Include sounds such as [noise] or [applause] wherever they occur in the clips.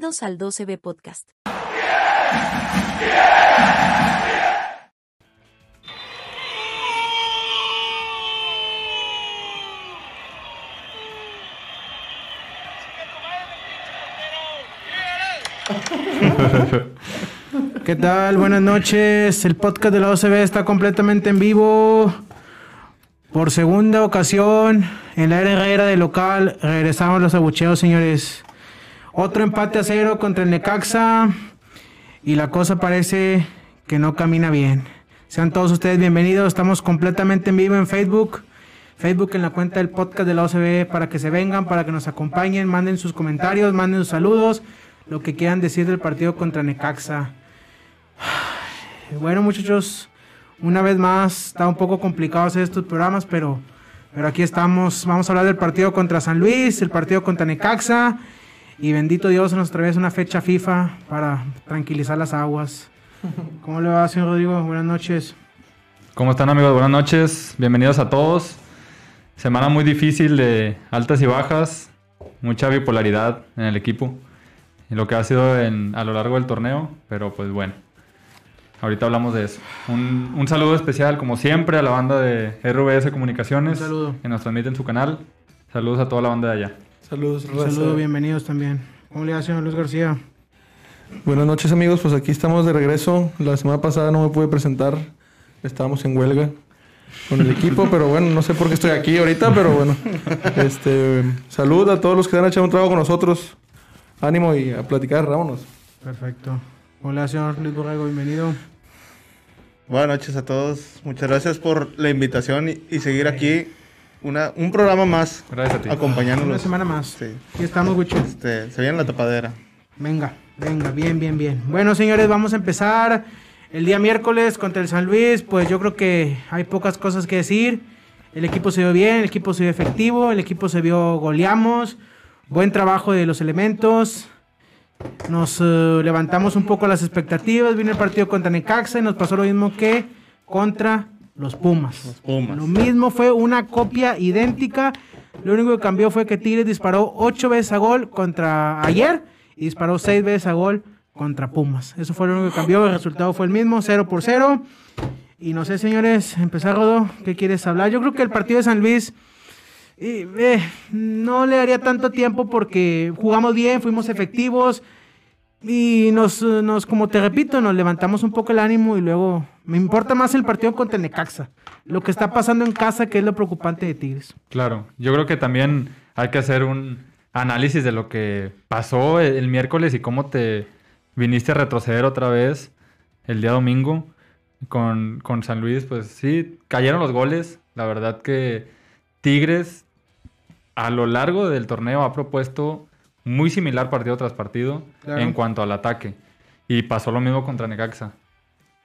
Bienvenidos al 12B Podcast. ¿Qué tal? Buenas noches. El podcast de la OCB está completamente en vivo. Por segunda ocasión, en la era de local, regresamos los abucheos, señores. Otro empate a cero contra el Necaxa. Y la cosa parece que no camina bien. Sean todos ustedes bienvenidos. Estamos completamente en vivo en Facebook. Facebook en la cuenta del podcast de la OCB para que se vengan, para que nos acompañen, manden sus comentarios, manden sus saludos, lo que quieran decir del partido contra Necaxa. [sighs] Bueno, muchachos, una vez más, está un poco complicado hacer estos programas, pero, pero aquí estamos. Vamos a hablar del partido contra San Luis, el partido contra Necaxa. Y bendito Dios, nos trae una fecha FIFA para tranquilizar las aguas. ¿Cómo le va, señor Rodrigo? Buenas noches. ¿Cómo están, amigos? Buenas noches. Bienvenidos a todos. Semana muy difícil de altas y bajas, mucha bipolaridad en el equipo, en lo que ha sido en, a lo largo del torneo, pero pues bueno. Ahorita hablamos de eso. Un, un, saludo especial, como siempre, a la banda de RVS Comunicaciones. Un saludo. Que nos transmite en su canal. Saludos a toda la banda de allá. Saludos, Un saludo, bienvenidos también. ¿Cómo le va, señor Luis García? Buenas noches, amigos. Pues aquí estamos de regreso. La semana pasada no me pude presentar. Estábamos en huelga con el equipo, pero bueno, no sé por qué estoy aquí ahorita, pero bueno. Este, salud a todos los que han hecho un trabajo con nosotros. Ánimo y a platicar, vámonos. Perfecto. Hola, señor Luis Borrego, bienvenido. Buenas noches a todos. Muchas gracias por la invitación y, y seguir aquí. Una, un programa más. Gracias a ti. Acompañándonos. Una semana más. Sí. Aquí estamos, Wicho. Este, se viene la tapadera. Venga, venga, bien, bien, bien. Bueno, señores, vamos a empezar. El día miércoles contra el San Luis, pues yo creo que hay pocas cosas que decir. El equipo se vio bien, el equipo se vio efectivo, el equipo se vio goleamos. Buen trabajo de los elementos. Nos uh, levantamos un poco las expectativas. Vino el partido contra Necaxa y nos pasó lo mismo que contra los Pumas. Los Pumas. Lo mismo fue una copia idéntica. Lo único que cambió fue que Tigres disparó ocho veces a gol contra ayer y disparó seis veces a gol contra Pumas. Eso fue lo único que cambió. El resultado fue el mismo, 0 por 0. Y no sé, señores, empezar, Rodo, ¿qué quieres hablar? Yo creo que el partido de San Luis y, eh, no le daría tanto tiempo porque jugamos bien, fuimos efectivos y nos, nos, como te repito, nos levantamos un poco el ánimo y luego me importa más el partido contra el Necaxa. Lo que está pasando en casa, que es lo preocupante de Tigres. Claro, yo creo que también hay que hacer un análisis de lo que pasó el, el miércoles y cómo te viniste a retroceder otra vez el día domingo con, con San Luis. Pues sí, cayeron los goles. La verdad que Tigres a lo largo del torneo ha propuesto muy similar partido tras partido Claro. en cuanto al ataque. Y pasó lo mismo contra Necaxa.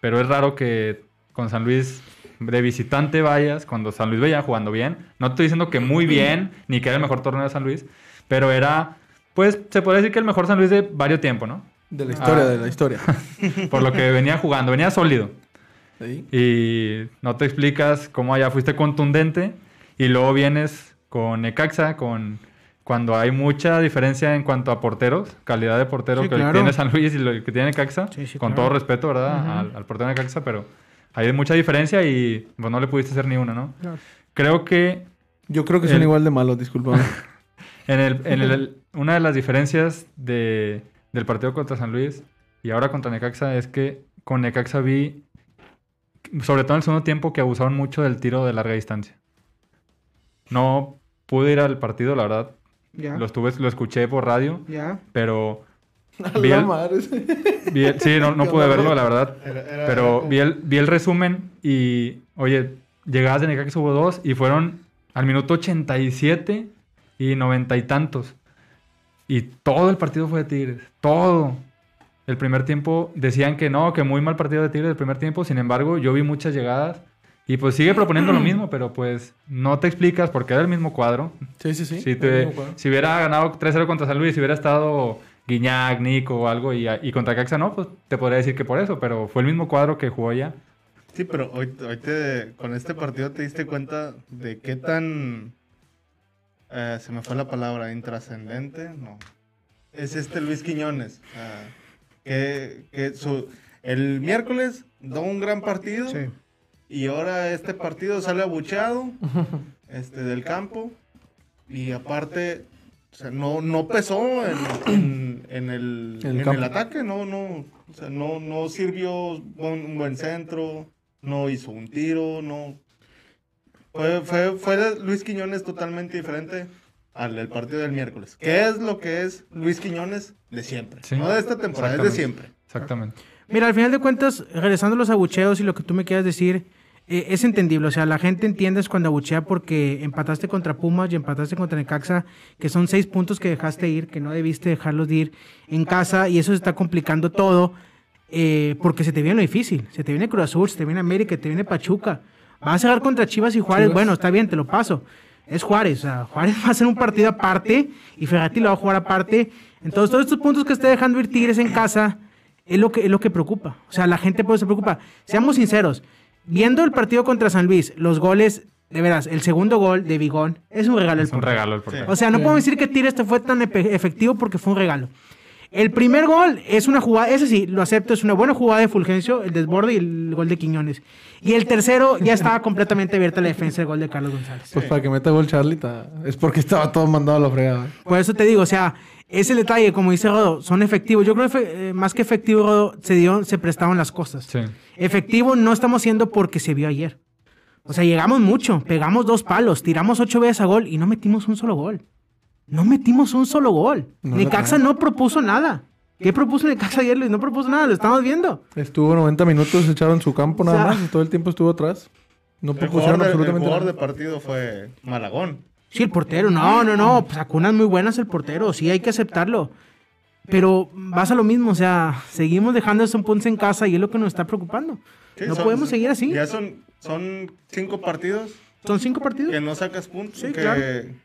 Pero es raro que con San Luis de visitante vayas, cuando San Luis veía jugando bien. No estoy diciendo que muy bien, [clears throat] ni que era el mejor torneo de San Luis, pero era, pues se puede decir que el mejor San Luis de varios tiempos, ¿no? De la historia, Ah. de la historia. [laughs] Por lo que venía jugando, venía sólido. Sí. Y no te explicas cómo allá fuiste contundente y luego vienes con Necaxa, con cuando hay mucha diferencia en cuanto a porteros, calidad de portero Sí, que claro. tiene San Luis y lo que tiene Necaxa, Sí, sí, con claro. todo respeto, ¿verdad? Al, al portero de Necaxa, pero hay mucha diferencia y pues, no le pudiste hacer ni una, ¿no? Claro. Creo que Yo creo que son igual de malos, discúlpame. [laughs] en, el, en el- una de las diferencias de, del partido contra San Luis y ahora contra Necaxa es que con Necaxa vi, sobre todo en el segundo tiempo, que abusaron mucho del tiro de larga distancia. No pude ir al partido, la verdad. Ya. Lo, estuve, lo escuché por radio, Ya. pero [laughs] A Vi la el- madre. vi el- sí, no, no [laughs] pude verlo, la verdad. Era- era- Pero era vi el, vi el resumen y, oye, llegadas de Necaxa hubo dos y fueron al minuto 87 y noventa y tantos. Y todo el partido fue de Tigres. Todo. El primer tiempo decían que no, que muy mal partido de Tigres el primer tiempo. Sin embargo, yo vi muchas llegadas. Y pues sigue proponiendo lo [clears throat] mismo, pero pues no te explicas porque era el mismo cuadro. Sí, sí, sí. Si, te- hubiera ganado 3-0 contra San Luis, si hubiera estado Guiñac, Nico o algo, y, y contra Caxa no, pues te podría decir que por eso, pero fue el mismo cuadro que jugó ya. Sí, pero hoy, hoy te, con este partido te diste cuenta de qué tan... eh, se me fue la palabra, intrascendente, no. es este Luis Quiñones. ah, que que su, el miércoles da un gran partido Sí. Y ahora este partido sale abucheado [laughs] este, del campo y aparte o sea, no, no pesó en, en- en el, En el en el ataque, no, no, o sea, no, no sirvió un buen centro, no hizo un tiro, no. Fue, fue, fue de Luis Quiñones totalmente diferente al del partido del miércoles. ¿Qué es lo que es Luis Quiñones de siempre? Sí. No de esta temporada, es de siempre. Exactamente. Mira, al final de cuentas, regresando a los abucheos y lo que tú me quieras decir, eh, es entendible. O sea, la gente entiendes cuando abuchea porque empataste contra Pumas y empataste contra Necaxa, que son seis puntos que dejaste ir, que no debiste dejarlos de ir en casa y eso se está complicando todo eh, porque se te viene lo difícil. Se te viene Cruz Azul, se te viene América, te viene Pachuca. Vas a cerrar contra Chivas y Juárez. Bueno, está bien, te lo paso. Es Juárez, o sea, Juárez [laughs] va a hacer un partido aparte y Ferrati lo va a jugar aparte. Entonces, todos estos puntos que esté dejando ir Tigres en casa es lo que, es lo que preocupa. O sea, la gente pues se preocupa. Seamos sinceros, viendo el partido contra San Luis, los goles, de veras, el segundo gol de Vigón es un regalo. Es un regalo el portero. O sea, no podemos decir que Tigres te fue tan efectivo porque fue un regalo. El primer gol es una jugada, ese sí, lo acepto, es una buena jugada de Fulgencio, el desborde y el gol de Quiñones. Y el tercero ya estaba completamente abierta la defensa del gol de Carlos González. Pues para que meta gol Charlie, ta- es porque estaba todo mandado a la fregada. Por eso te digo, o sea, ese detalle, como dice Rodo, son efectivos. Yo creo que eh, más que efectivo, Rodo, se dio, se prestaron las cosas. Sí. Efectivo no estamos siendo porque se vio ayer. O sea, llegamos mucho, pegamos dos palos, tiramos ocho veces a gol y no metimos un solo gol. No metimos un solo gol. No Necaxa no propuso nada. ¿Qué propuso Necaxa ayer, Luis? No propuso nada, lo estamos viendo. Estuvo 90 minutos echado en su campo nada O sea- más y todo el tiempo estuvo atrás. No El propusieron de, el absolutamente jugador de nada. partido fue Malagón. Sí, el portero, no, no, no, pues acunas muy buenas el portero, sí, hay que aceptarlo. Pero vas a lo mismo, o sea, seguimos dejando esos puntos en casa y es lo que nos está preocupando. Sí, no son- podemos seguir así. Ya son, son cinco partidos Son cinco partidos. que no sacas puntos, Sí, que, claro.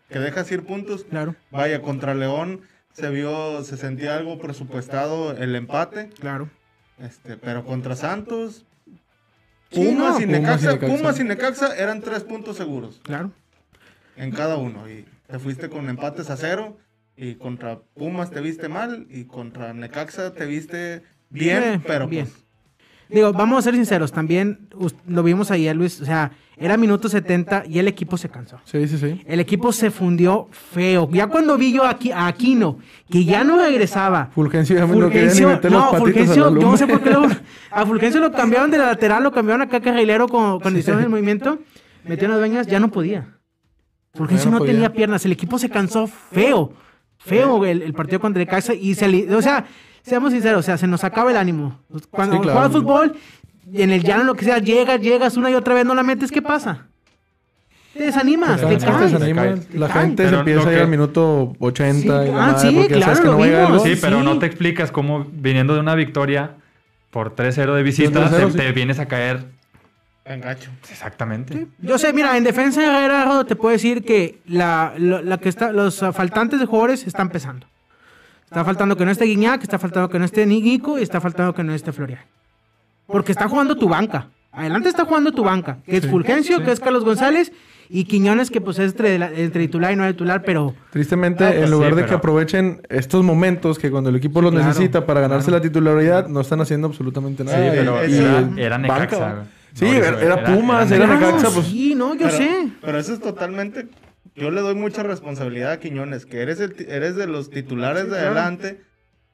que dejas ir puntos. Claro, Vaya, contra León se vio, se sentía algo presupuestado el empate, claro. este, pero contra Santos, Sí, Pumas, no, y Necaxa. Pumas y Necaxa eran tres puntos seguros Claro. En cada uno. Y te fuiste con empates a cero, y contra Pumas te viste mal, y contra Necaxa te viste bien, Eh, pero bien. pues Digo, vamos a ser sinceros, también lo vimos ayer, Luis, o sea, era minuto 70 y el equipo se cansó. Sí, sí, sí. El equipo se fundió feo. Ya cuando vi yo aquí a Aquino, que ya no regresaba. Fulgencio ya me lo quería ni Fulgencio, meter las no, patitas Fulgencio, a la yo no sé por qué lo, [laughs] a Fulgencio lo cambiaron de la lateral, lo cambiaron acá carrilero con condiciones de movimiento, metió las dueñas, ya no podía. Fulgencio Ya no no, podía. tenía piernas, el equipo se cansó feo, feo el, el partido contra el Caxa y se, o sea, seamos sinceros, o sea, se nos acaba el ánimo. Cuando Sí, claro. juegas fútbol, en el llano, lo que sea, llegas, llegas una y otra vez, no la metes, ¿qué pasa? Te desanimas, Te te caes. te caes. La Te gente se empieza a ir que- al minuto 80 Sí, y ah, sí, porque ya sabes claro, que lo no vimos. Sí, pero sí. no te explicas cómo viniendo de una victoria por 3-0 de visita, 3-0, te, sí. te vienes a caer. En gacho. Exactamente. Yo sé, mira, en defensa de Herrera te puedo decir que la, lo- la que está, los faltantes de jugadores están pesando. Está faltando que no esté Guiñac, está faltando que no esté Nico y está faltando que no esté Florian. Porque está jugando tu banca. Adelante está jugando tu banca, que es Fulgencio, que es Carlos González y Quiñones, que pues es entre, entre titular y no titular, pero Tristemente, Ah, pues en lugar sí, de que aprovechen estos momentos que cuando el equipo los Claro, necesita para ganarse claro. la titularidad, no están haciendo absolutamente nada. Sí, Y- pero y- era. Sí, No, era- era Pumas, era. Necaxa, Claro, pues. sí, no, yo pero, sé. Pero eso es totalmente. Yo le doy mucha responsabilidad a Quiñones, que eres, el, ti- eres de los titulares de claro. adelante.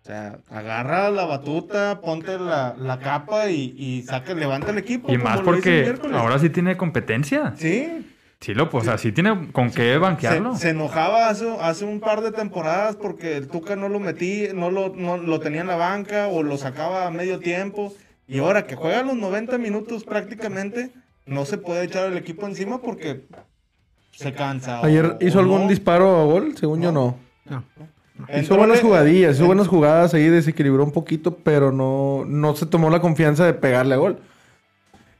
O sea, agarra la batuta, ponte la, la capa y, y saca, levanta el equipo. Y más porque ahora sí tiene competencia. Sí. Sí, lo, pues, o sea, sí tiene con qué Se, banquearlo. se enojaba hace, hace un par de temporadas porque el Tuca no lo metí, no lo, no lo tenía en la banca o lo sacaba a medio tiempo. Y ahora que juega los 90 minutos prácticamente, no se puede echar el equipo encima porque se cansa. o- Ayer hizo o algún no. disparo a gol, según yo no. No. Hizo Entró buenas jugadillas, hizo en- buenas jugadas ahí, desequilibró un poquito, pero no, no se tomó la confianza de pegarle a gol.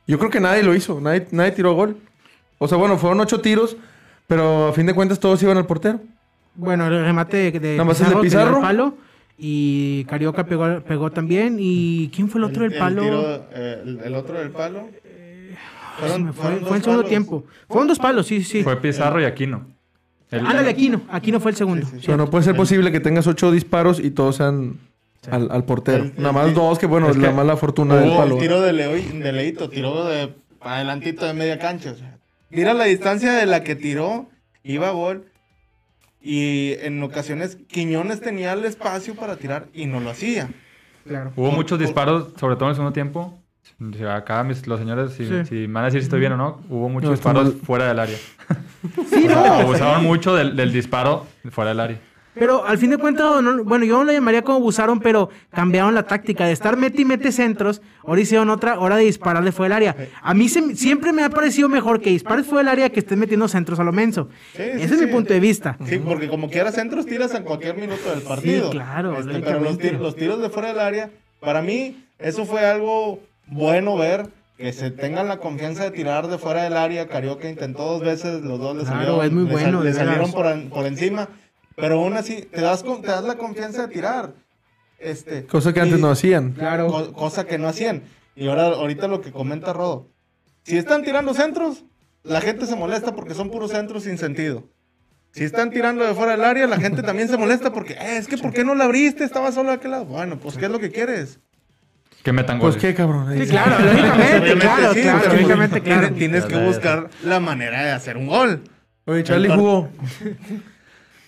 Yo creo que nadie lo hizo, nadie, nadie tiró a gol. O sea, bueno, fueron ocho tiros, pero a fin de cuentas todos iban al portero. Bueno, el remate de, de Nada más el de Pizarro. al palo y Carioca pegó, pegó también. ¿Y quién fue el otro del palo? tiro, eh, el, el otro del palo. Fue, fueron fue dos el segundo palos. tiempo. Fueron dos palos, sí, sí. Fue Pizarro y Aquino. El- Ándale, Aquino. Aquino fue el segundo. Sí, sí. Pero no puede ser posible que tengas ocho disparos y todos sean al, al portero. El- Nada más dos, que bueno, es la que mala fortuna del palo. el tiro de, Leo, de Leito, tiró de adelantito de media cancha. O sea, mira la distancia de la que tiró, iba a gol. Y en ocasiones Quiñones tenía el espacio para tirar y no lo hacía. Claro. Hubo Por- muchos por- disparos, sobre todo en el segundo tiempo. Acá mis- los señores, si, Sí. si me van a decir si estoy bien o no, hubo muchos No, disparos mal. fuera del área. Sí, [laughs] O sea, no. abusaron mucho del, del disparo fuera del área. Pero al fin de cuentas, no- bueno, yo no lo llamaría como abusaron, pero cambiaron la táctica de estar mete y mete centros. Ahora hicieron otra hora de dispararle fuera del área. A mí se- siempre me ha parecido mejor que dispares fuera del área que estés metiendo centros a lo menso. Sí, Ese sí, es mi sí. punto de vista. Sí, porque como quieras centros tiras en cualquier minuto del partido. claro, Este, pero los, lógicamente. tir- los tiros de fuera del área, para mí, eso fue algo bueno ver. Que se tengan la confianza de tirar de fuera del área. Carioca intentó dos veces, los dos le Claro, salieron, es muy le sal- bueno, le salieron por encima. Pero aún así, te das, con- te das la confianza de tirar. Este, Cosa que antes y- no hacían. Claro. Co- cosa que no hacían. Y ahora, ahorita lo que comenta Rodo. Si están tirando centros, la gente se molesta porque son puros centros sin sentido. Si están tirando de fuera del área, la gente también se molesta porque, "Eh, es que ¿por qué no la abriste? Estaba solo de aquel lado. Bueno, pues ¿qué es lo que quieres? Que metan Pues goles. qué, cabrón. Sí, claro, lógicamente, claro, sí, claro, pero lógicamente, tienes- claro. Tienes que buscar la manera de hacer un gol. Oye, Charlie jugó. [laughs]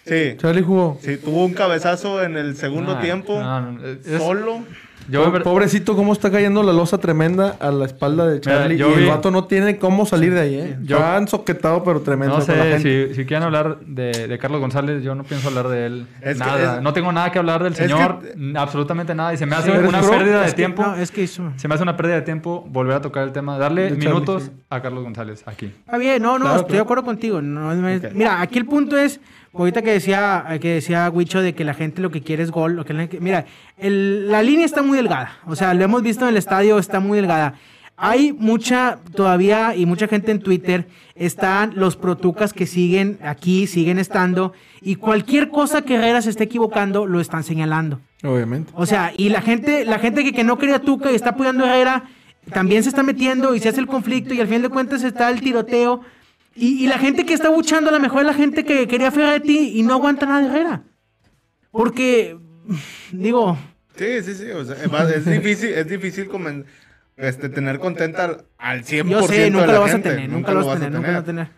Sí. Charlie jugó. Sí, tuvo un cabezazo en el segundo Ah, tiempo. no, Solo. Yo, Po- Pobrecito, cómo está cayendo la losa tremenda a la espalda de Charlie. yo y el vato no tiene cómo salir de ahí, ¿eh? Yo- Está ensoquetado, pero tremendo no con la sé, gente. si, si quieren hablar de, de Carlos González, yo no pienso hablar de él. Es nada. es- no tengo nada que hablar del que- señor. Absolutamente nada. Y se me hace ¿eres una pérdida de Es que- tiempo. no, es que hizo- Se me hace una pérdida de tiempo volver a tocar el tema. Darle Charlie, minutos sí. a Carlos González aquí. Está bien, no, no, Claro, estoy claro. de acuerdo contigo. No. Mira, aquí el punto es, ahorita que decía, que decía Huicho de que la gente lo que quiere es gol. Lo que la- mira, el- la línea está muy delgada. O sea, lo hemos visto en el estadio, está muy delgada. Hay mucha, todavía, y mucha gente en Twitter, están los protucas que siguen aquí, siguen estando, y cualquier cosa que Herrera se esté equivocando, lo están señalando. Obviamente. O sea, y la gente, la gente que, que no quería Tuca y está apoyando a Herrera, también se está metiendo y se hace el conflicto y al fin de cuentas está el tiroteo. Y, y la gente que está buchando a lo mejor es la gente que quería Ferretti y no aguanta nada de Herrera. Porque, digo, Sí, sí, sí. o sea, es difícil, es difícil este, tener contenta al, al 100% yo sé, de nunca la lo vas gente. a tener, nunca lo vas a tener, nunca lo vas a tener.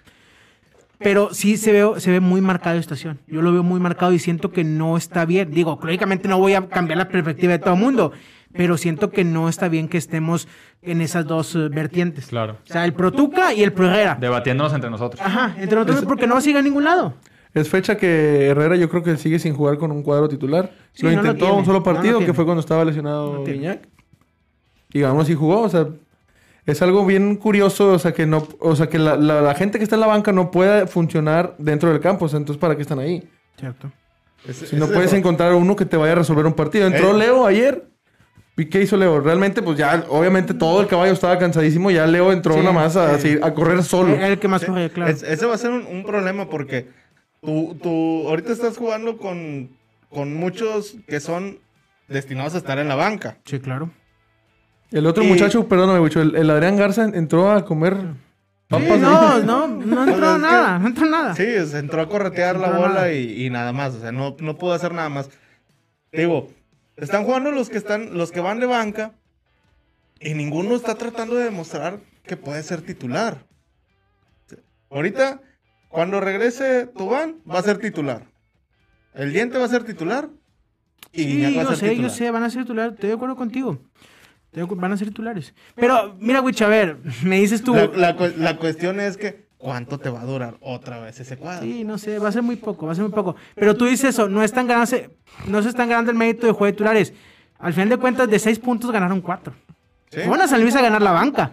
Pero sí se ve, se ve muy marcado esta estación. Yo lo veo muy marcado y siento que no está bien. Digo, lógicamente no voy a cambiar la perspectiva de todo el mundo, pero siento que no está bien que estemos en esas dos eh, vertientes. Claro. O sea, el Pro Tuca y el Pro Herrera. Debatiéndonos entre nosotros. Ajá, entre nosotros porque no va a llegar a ningún lado. Es fecha que Herrera yo creo que sigue sin jugar con un cuadro titular. Sí, lo no lo intentó tiene, un solo no lo partido, que fue cuando estaba lesionado. Guiñac. Y aún así jugó, o sea, es algo bien curioso, o sea, que no, o sea, que la, la- la gente que está en la banca no puede funcionar dentro del campo, o sea, entonces ¿para qué están ahí? Cierto. Es- Si no es puedes eso. encontrar uno que te vaya a resolver un partido. Entró Eh. Leo ayer. ¿Y qué hizo Leo? Realmente, pues ya, obviamente todo el caballo estaba cansadísimo. Ya Leo entró Sí, nada más a, sí. así, a correr solo. Era el que más Sí, corría, claro. es- ese va a ser un, un problema porque tú, tú ahorita estás jugando con, con muchos que son destinados a estar en la banca. Sí, claro. El otro Y- muchacho, perdóname, Wicho, el, el Adrián Garza entró a comer Sí, papas. no, ahí. no, no Pues entró que- nada, no entró nada. Sí, se entró a corretear la bola y, y nada más. O sea, no, no pudo hacer nada más. Te Digo, están jugando los que están, los que van de banca y ninguno está tratando de demostrar que puede ser titular. Ahorita, cuando regrese Tubán, va a ser titular. El diente va a ser titular. Y Guiñac Sí, va a yo ser sé, yo sé, van a ser titulares, estoy de acuerdo contigo. Van a ser titulares. Pero, mira, Wich, a ver, [laughs] me dices tú. La, la cu- la cuestión es que, ¿cuánto te va a durar otra vez ese cuadro? Sí, no sé, va a ser muy poco, va a ser muy poco. Pero tú dices eso, no están ganándose, no se están ganando el mérito de juego de titulares. Al final de cuentas, de seis puntos ganaron cuatro. ¿Sí? Fueron a San Luis a ganar la banca.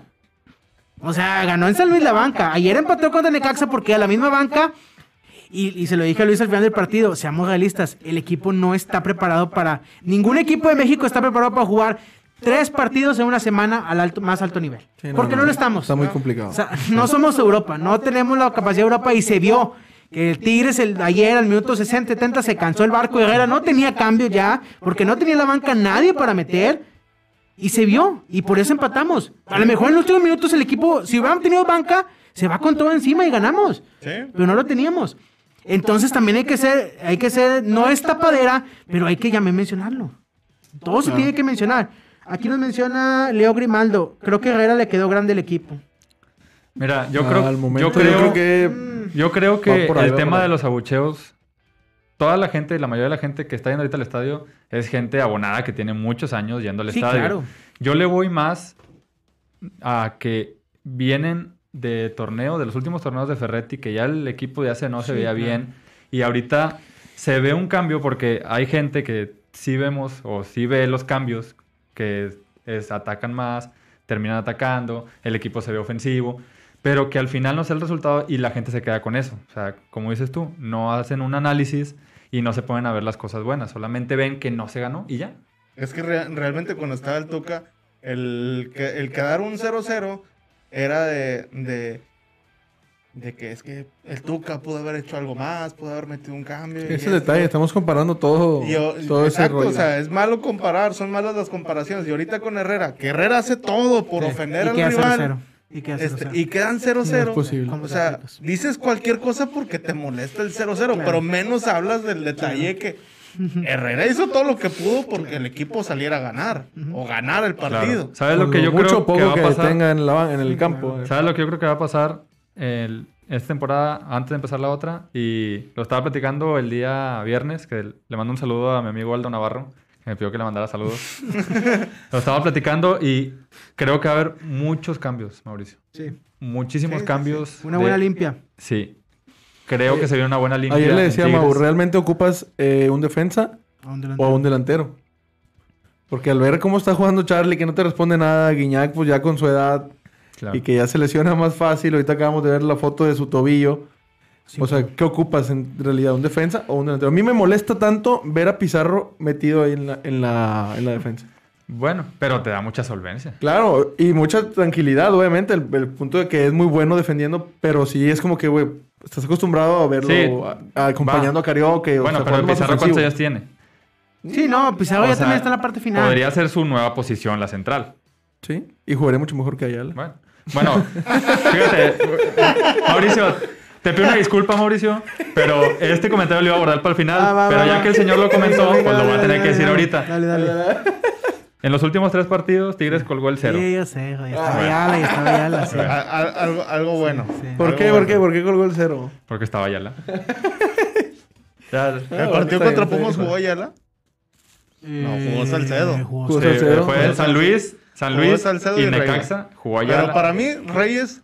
O sea, ganó en San Luis la banca. Ayer empató contra Necaxa porque a la misma banca. Y, y se lo dije a Luis al final del partido, seamos realistas, el equipo no está preparado para... Ningún equipo de México está preparado para jugar tres partidos en una semana al alto, más alto nivel. Sí, porque no, lo estamos. Está muy complicado. O sea, no somos Europa, no tenemos la capacidad de Europa y se vio que el Tigres el, ayer al minuto 60, 70 se cansó el barco de Herrera, no tenía cambio ya, porque no tenía en la banca nadie para meter y se vio y por eso empatamos. A lo mejor en los últimos minutos el equipo, si hubieran tenido banca, se va con todo encima y ganamos, Sí. pero no lo teníamos. Entonces también hay que ser, hay que ser, no es tapadera, pero hay que ya mencionarlo. Todo se tiene que mencionar. Aquí nos menciona Leo Grimaldo. Creo que Herrera le quedó grande el equipo. Mira, yo Ah, creo, momento, yo creo, que yo creo que ahí, el tema de los abucheos, toda la gente, la mayoría de la gente que está yendo ahorita al estadio es gente abonada que tiene muchos años yendo al Sí, estadio. claro. Yo le voy más a que vienen de torneo, de los últimos torneos de Ferretti, que ya el equipo de hace no se Sí, veía claro. bien. Y ahorita se ve un cambio porque hay gente que sí vemos o sí ve los cambios, que es, atacan más, terminan atacando, el equipo se ve ofensivo, pero que al final no es el resultado y la gente se queda con eso. O sea, como dices tú, no hacen un análisis y no se ponen a ver las cosas buenas, solamente ven que no se ganó y ya. Es que rea- realmente cuando estaba el Tuca, el, el quedar un 0-0 era de, de que es que el Tuca pudo haber hecho algo más, pudo haber metido un cambio. ese esto. estamos estamos comparando todo, yo- todo ese exacto, rollo. o sea, es malo comparar, son malas las comparaciones. Y ahorita con Herrera, que Herrera hace todo por Sí. ofender al rival. 0-0. Y queda este, 0-0. y quedan 0-0. No es posible. o sea, dices cualquier cosa porque te molesta el 0-0, pero menos hablas del detalle que Herrera hizo todo lo que pudo porque el equipo saliera a ganar o ganar el partido. ¿Sabes lo que yo mucho creo o poco que va a pasar? tenga en, la- en el Sí, campo. claro. ¿Sabes lo que yo creo que va a pasar el- esta temporada antes de empezar la otra? Y lo estaba platicando el día viernes, que le mando un saludo a mi amigo Aldo Navarro, que me pidió que le mandara saludos. [laughs] lo estaba platicando y creo que va a haber muchos cambios, Mauricio. Sí. Muchísimos Sí, sí, cambios. Una de- buena limpia. Sí. Creo que se viene una buena limpia. Ayer le decía a. Mau, ¿realmente ocupas eh, un defensa A un o a un delantero? Porque al ver cómo está jugando Charlie, que no te responde nada, Guiñac, pues ya con su edad Claro. y que ya se lesiona más fácil. Ahorita acabamos de ver la foto de su tobillo. Sí, o sea, ¿qué ocupas en realidad? ¿Un defensa o un delantero? A mí me molesta tanto ver a Pizarro metido ahí en la, en la, en la defensa. Bueno, pero te da mucha solvencia. Claro, y mucha tranquilidad, obviamente. El, el punto de que es muy bueno defendiendo, pero sí es como que, güey, estás acostumbrado a verlo Sí. a- a- acompañando Va. a Carioca. Bueno, pero el Pizarro ¿cuántos años tiene? Sí, no, Pizarro O ya sea, también está en la parte final. Podría ser su nueva posición, la central. Sí, y jugaré mucho mejor que Ayala. Bueno, bueno, fíjate, Mauricio, te pido una disculpa, Mauricio, pero este comentario lo iba a abordar para el final, Ah, va, pero va, ya va. que el señor lo comentó, Venga, pues lo dale, voy a tener dale, que decir dale, ahorita. Dale, dale. En los últimos tres partidos, Tigres colgó el cero. Sí, yo sé, güey. Estaba Ayala y estaba Ayala. sí. Algo, algo bueno. Sí. ¿Por Algo qué? ¿Por qué? ¿Por qué colgó el cero? Porque estaba Ayala. [laughs] Ya, ¿El Ah, partido contra Pumas jugó Ayala? No, jugó Salcedo. Eh, jugó Salcedo. fue San Luis, San Luis Salcedo y y Reyes. Necaxa, jugó Pero para mí, Reyes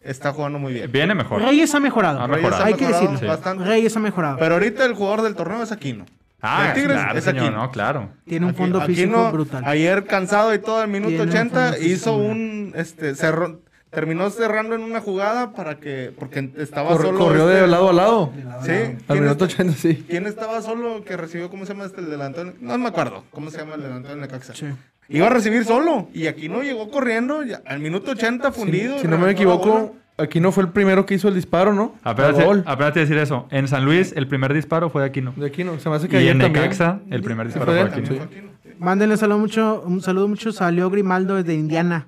está jugando muy bien. Viene mejor. Reyes ha mejorado. Ha Reyes mejorado. ha Hay que decirlo. Bastante. Reyes ha mejorado. Pero ahorita el jugador del torneo es Aquino. Ah, Tigres claro, es señor, Aquino. no, claro. Tiene un fondo aquí físico brutal. Ayer cansado y todo el minuto Tiene un 80 fondo físico hizo un este cerró- terminó cerrando en una jugada para que porque estaba solo corrió este- de lado a lado. Sí, Al ¿quién, minuto está- 80, sí. quién estaba solo que recibió cómo se llama este el delantero? No me acuerdo. ¿Cómo se llama el delantero de Necaxa? Sí. Iba a recibir solo y aquí no llegó corriendo ya, al minuto 80 fundido. Si no me equivoco, aquí no fue el primero que hizo el disparo, ¿no? Apenas, A gol. apenas te decir eso. En San Luis, el primer disparo fue de Aquino. De aquí no. Se me hace que Y ayer en también. Necaxa, el primer disparo fue de Aquino. sí. Aquí no. Mándenle saludo mucho, un saludo mucho. Salió Grimaldo desde Indiana.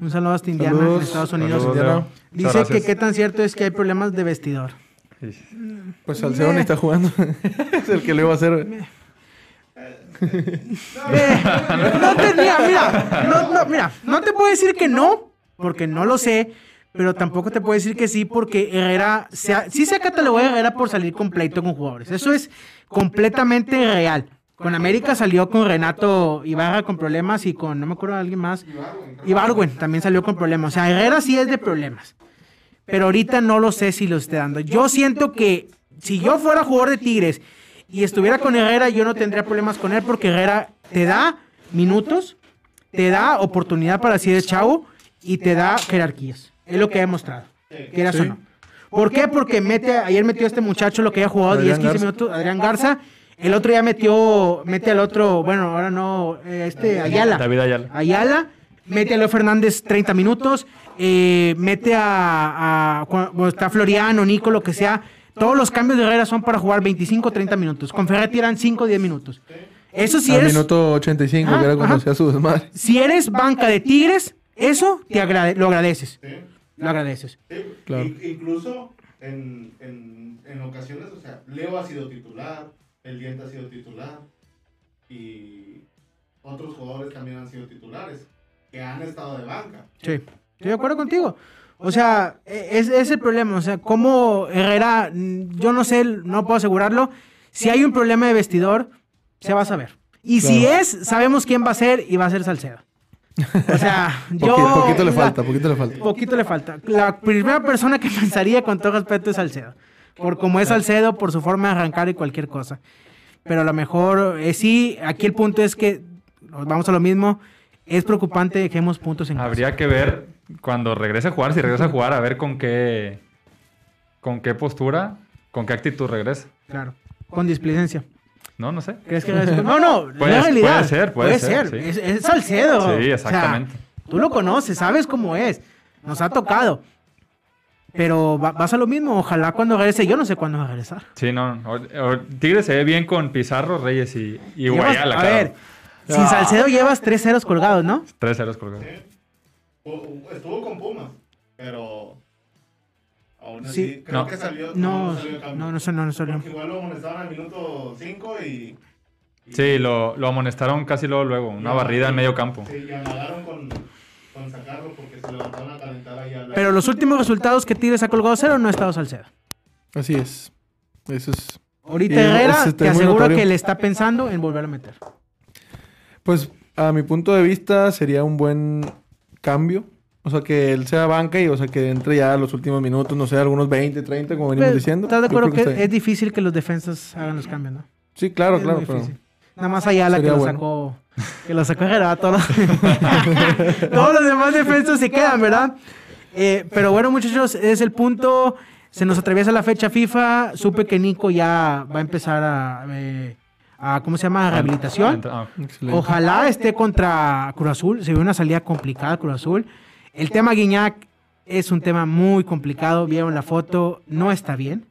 Un saludo hasta Indiana, Saludos. en Estados Unidos. Saludos, Dice que qué tan cierto es que hay problemas de vestidor. Pues Salcedo ni está jugando. [laughs] es el que le iba a hacer. [laughs] No tenía, mira, no, no, mira, no te puedo decir que no, porque no lo sé, pero tampoco te puedo decir que sí, porque Herrera, se sí se ha catalogado Herrera por salir con pleito con jugadores. Eso es completamente real. Con América salió con Renato Ibarra con problemas y con, no me acuerdo alguien más. Ibargüen también salió con problemas. O sea, Herrera sí es de problemas. Pero ahorita no lo sé si lo esté dando. Yo siento que si yo fuera jugador de Tigres y estuviera con Herrera, yo no tendría problemas con él porque Herrera te da minutos, te da oportunidad para así de chavo y te da jerarquías. Es lo que ha demostrado. Quieras o no. ¿Por qué? Porque mete, ayer metió a este muchacho lo que haya jugado Adrián 10, 15 Garza. minutos, Adrián Garza. El otro ya metió, mete al otro, bueno, ahora no, este Ayala. David Ayala. Ayala, mete a Leo Fernández 30 minutos, eh, mete a, a- está Floriano, Nico, lo que sea. Todos los cambios de Herrera son para jugar 25 30 minutos. Con Ferretti eran 5 10 minutos. Eso si Al eres, minuto 85, Ajá, que era cuando hacía su desmadre. si eres banca de Tigres, eso te agrade- lo agradeces. Lo agradeces. Claro. In- incluso en, en, en alineaciones, o sea, Leo ha sido titular, el Diente ha sido titular y otros jugadores también han sido titulares que han estado de banca. Sí, estoy de acuerdo contigo. O sea, e- es, es el problema. O sea, como Herrera, mm, yo no sé, no puedo asegurarlo. Si hay un problema de vestidor, se va a saber. Y si Claro. es, sabemos quién va a ser y va a ser Salcedo. O sea, [laughs] yo. Poquito, poquito le la- falta, poquito le falta. Poquito le falta. La primera persona que [laughs] pensaría con todo respeto es Salcedo. Por como es Salcedo, por su forma de arrancar y cualquier cosa. Pero a lo mejor, eh, sí, aquí el punto es que, vamos a lo mismo, es preocupante que dejemos puntos en casa. Habría que ver cuando regrese a jugar, si regresa a jugar, a ver con qué, con qué postura, con qué actitud regresa. Claro, con displicencia. No, no sé. ¿Crees que regrese? No, no, Puede- la realidad. puede ser, puede ser, sí. Es, es Salcedo. Sí, O sea, exactamente. tú lo conoces, sabes cómo es. Nos ha tocado. Pero va- vas a lo mismo. Ojalá cuando regrese, yo no sé cuándo va a regresar. Sí, no. o- o- Tigre se ve bien con Pizarro, Reyes y, y Guayala. a claro. ver, sin Salcedo llevas tres ceros colgados, ¿no? Tres ceros colgados. Estuvo con Pumas, pero aún así Sí. creo No. que salió. No, salió de cambio. no, no, no, no, no, Porque igual lo amonestaban al minuto 5 y. y- Sí, lo, lo amonestaron casi luego, luego. Una barrida en medio campo. Sí, y amagaron con, con sacarlo porque se levantaron a calentar ahí al Pero los últimos resultados que Tigres ha colgado cero no ha estado Salcedo. Así es. Eso es. Ahorita Herrera es- te es muy aseguro que le está pensando en volver a meter. Pues a mi punto de vista sería un buen cambio. O sea, que él sea banca y o sea, que entre ya a los últimos minutos, no sé, algunos 20, 30, como venimos Pero, diciendo. ¿Estás de acuerdo que, es difícil que los defensas hagan los cambios, no? Sí, claro, Es claro. pero-. Nada más Ayala que Sería lo sacó. Que lo sacó Herrera. Todos [laughs] los, todos los demás defensas se quedan, ¿verdad? Eh, pero bueno, muchachos, es el punto. Se nos atraviesa la fecha FIFA. Supe que Nico ya va a empezar a. eh, a ¿Cómo se llama? Rehabilitación. Ah. Ojalá esté contra Cruz Azul. Se ve una salida complicada Cruz Azul. El tema Guiñac es un tema muy complicado. Vieron la foto. No está bien.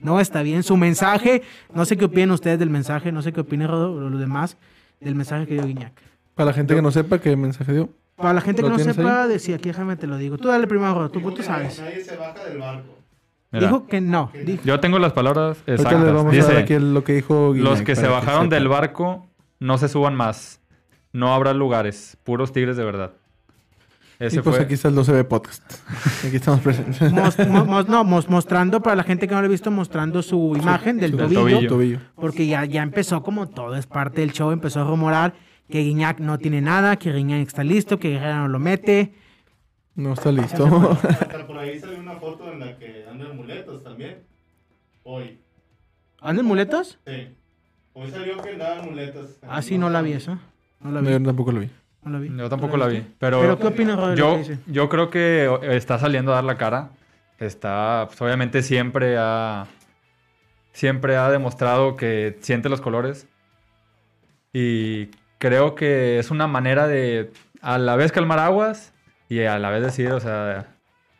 No está bien. Su mensaje, no sé qué opinan ustedes del mensaje, no sé qué opinan los demás del mensaje que dio Guiñac. Para la gente que no sepa qué mensaje dio. Para la gente que ¿Lo no sepa, decía, aquí déjame te lo digo. Tú dale primero, Rodo, tú, tú sabes. Nadie se baja del barco. Mira, Dijo que no. dijo- yo tengo las palabras les exactas. vamos Dice, aquí lo que dijo Guiñac los que se bajaron del barco no se suban más. No habrá lugares. Puros tigres de verdad. Ese Y pues fue. aquí está el 12B Podcast. [laughs] Aquí estamos presentes. Mos- [laughs] mo- mos- no, mos- mostrando, para la gente que no lo ha visto, mostrando su imagen del del tobillo. tobillo. Tobillo. Porque ya, ya empezó como todo, es parte del show, empezó a rumorar que Guiñac no tiene nada, que Guiñac está listo, que Guerrero no lo mete. No está listo. [laughs] Hasta por ahí salió una foto en la que andan muletas también. Hoy. ¿Andan muletos? Sí. Hoy salió que andaban muletas. Ah, sí, no la vi eso. No la vi. Yo tampoco lo vi. No la vi. Yo tampoco ¿No la vi. Pero, ¿Pero qué opinas, Rodri, de lo yo, yo creo que está saliendo a dar la cara. Está, pues, obviamente siempre ha, siempre ha demostrado que siente los colores. Y creo que es una manera de a la vez calmar aguas y a la vez decir, o sea,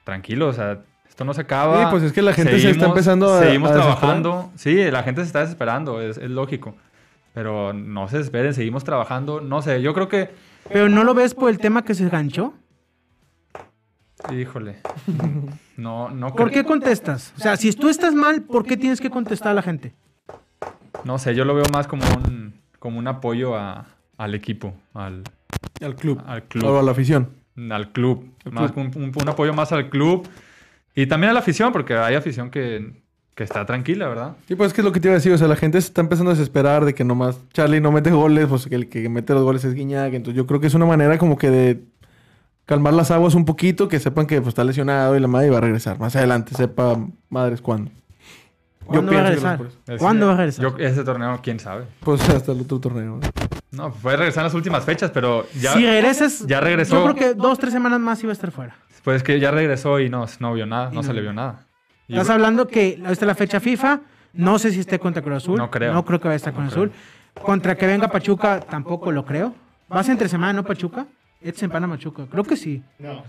tranquilo, o sea, esto no se acaba. Sí, pues es que la gente se está empezando a- Seguimos a trabajando. Sí, la gente se está desesperando, es, es lógico. Pero no se desesperen, seguimos trabajando. No sé, yo creo que ¿Pero no lo ves por el tema que se ganchó? Híjole. [laughs] No, no ¿Por qué contestas? O sea, si tú estás mal, ¿por qué tienes que contestar a la gente? No sé, yo lo veo más como un, como un apoyo a- al equipo, al, Al club. al O a club. la afición. Al club. Más club. Un, un- un apoyo más al club. Y también a la afición, porque hay afición que, que está tranquila, ¿verdad? Sí, pues es que es lo que te iba a decir. O sea, la gente se está empezando a desesperar de que nomás Charlie no mete goles, pues que el que mete los goles es Guiñac. Entonces yo creo que es una manera como que de calmar las aguas un poquito, que sepan que pues, está lesionado y la madre va a regresar. Más adelante, sepa madres cuándo. ¿Cuándo va a regresar? no es por eso. Es- ¿Cuándo va a regresar? Yo, ese torneo, quién sabe. Pues hasta el otro torneo. ¿no? No, puede regresar en las últimas fechas, pero ya. si regresas, ya regresó. Yo creo que dos, tres semanas más iba a estar fuera. Pues que ya regresó y no, no vio nada, no, no. se le vio nada. Y- Estás hablando que esta es la fecha FIFA. No sé si esté contra Cruz Azul. No creo. No creo que vaya a estar con No Azul. Contra que venga Pachuca, tampoco lo creo. ¿Vas entre semana, no Pachuca? Es en Pachuca. Creo que sí. No.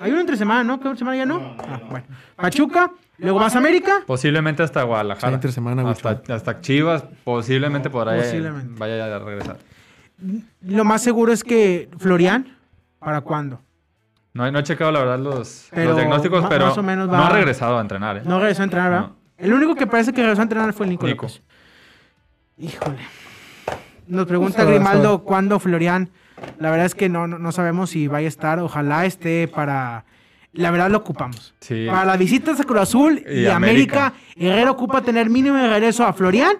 Hay uno entre semana, ¿no? ¿Qué otra semana ya no? No, no, Ah, no. bueno. Pachuca, luego vas a América. Posiblemente hasta Guadalajara. Sí, entre semana, hasta, hasta Chivas, posiblemente podrá Posiblemente. vaya a regresar. Lo más seguro es que Florian, ¿para cuándo? No, he- no he checado la verdad los, Pero los diagnósticos, pero más o menos no va- ha regresado a entrenar. ¿eh? No regresó a entrenar, ¿verdad? No. El único que parece que regresó a entrenar fue el Nico. Nico. López. Híjole. Nos pregunta Grimaldo cuándo Florian. La verdad es que no, no, no sabemos si vaya a estar. Ojalá esté para. La verdad lo ocupamos. Sí. Para las visitas a Cruz Azul y, Y América, América. Herrera ocupa tener mínimo de regreso a Florian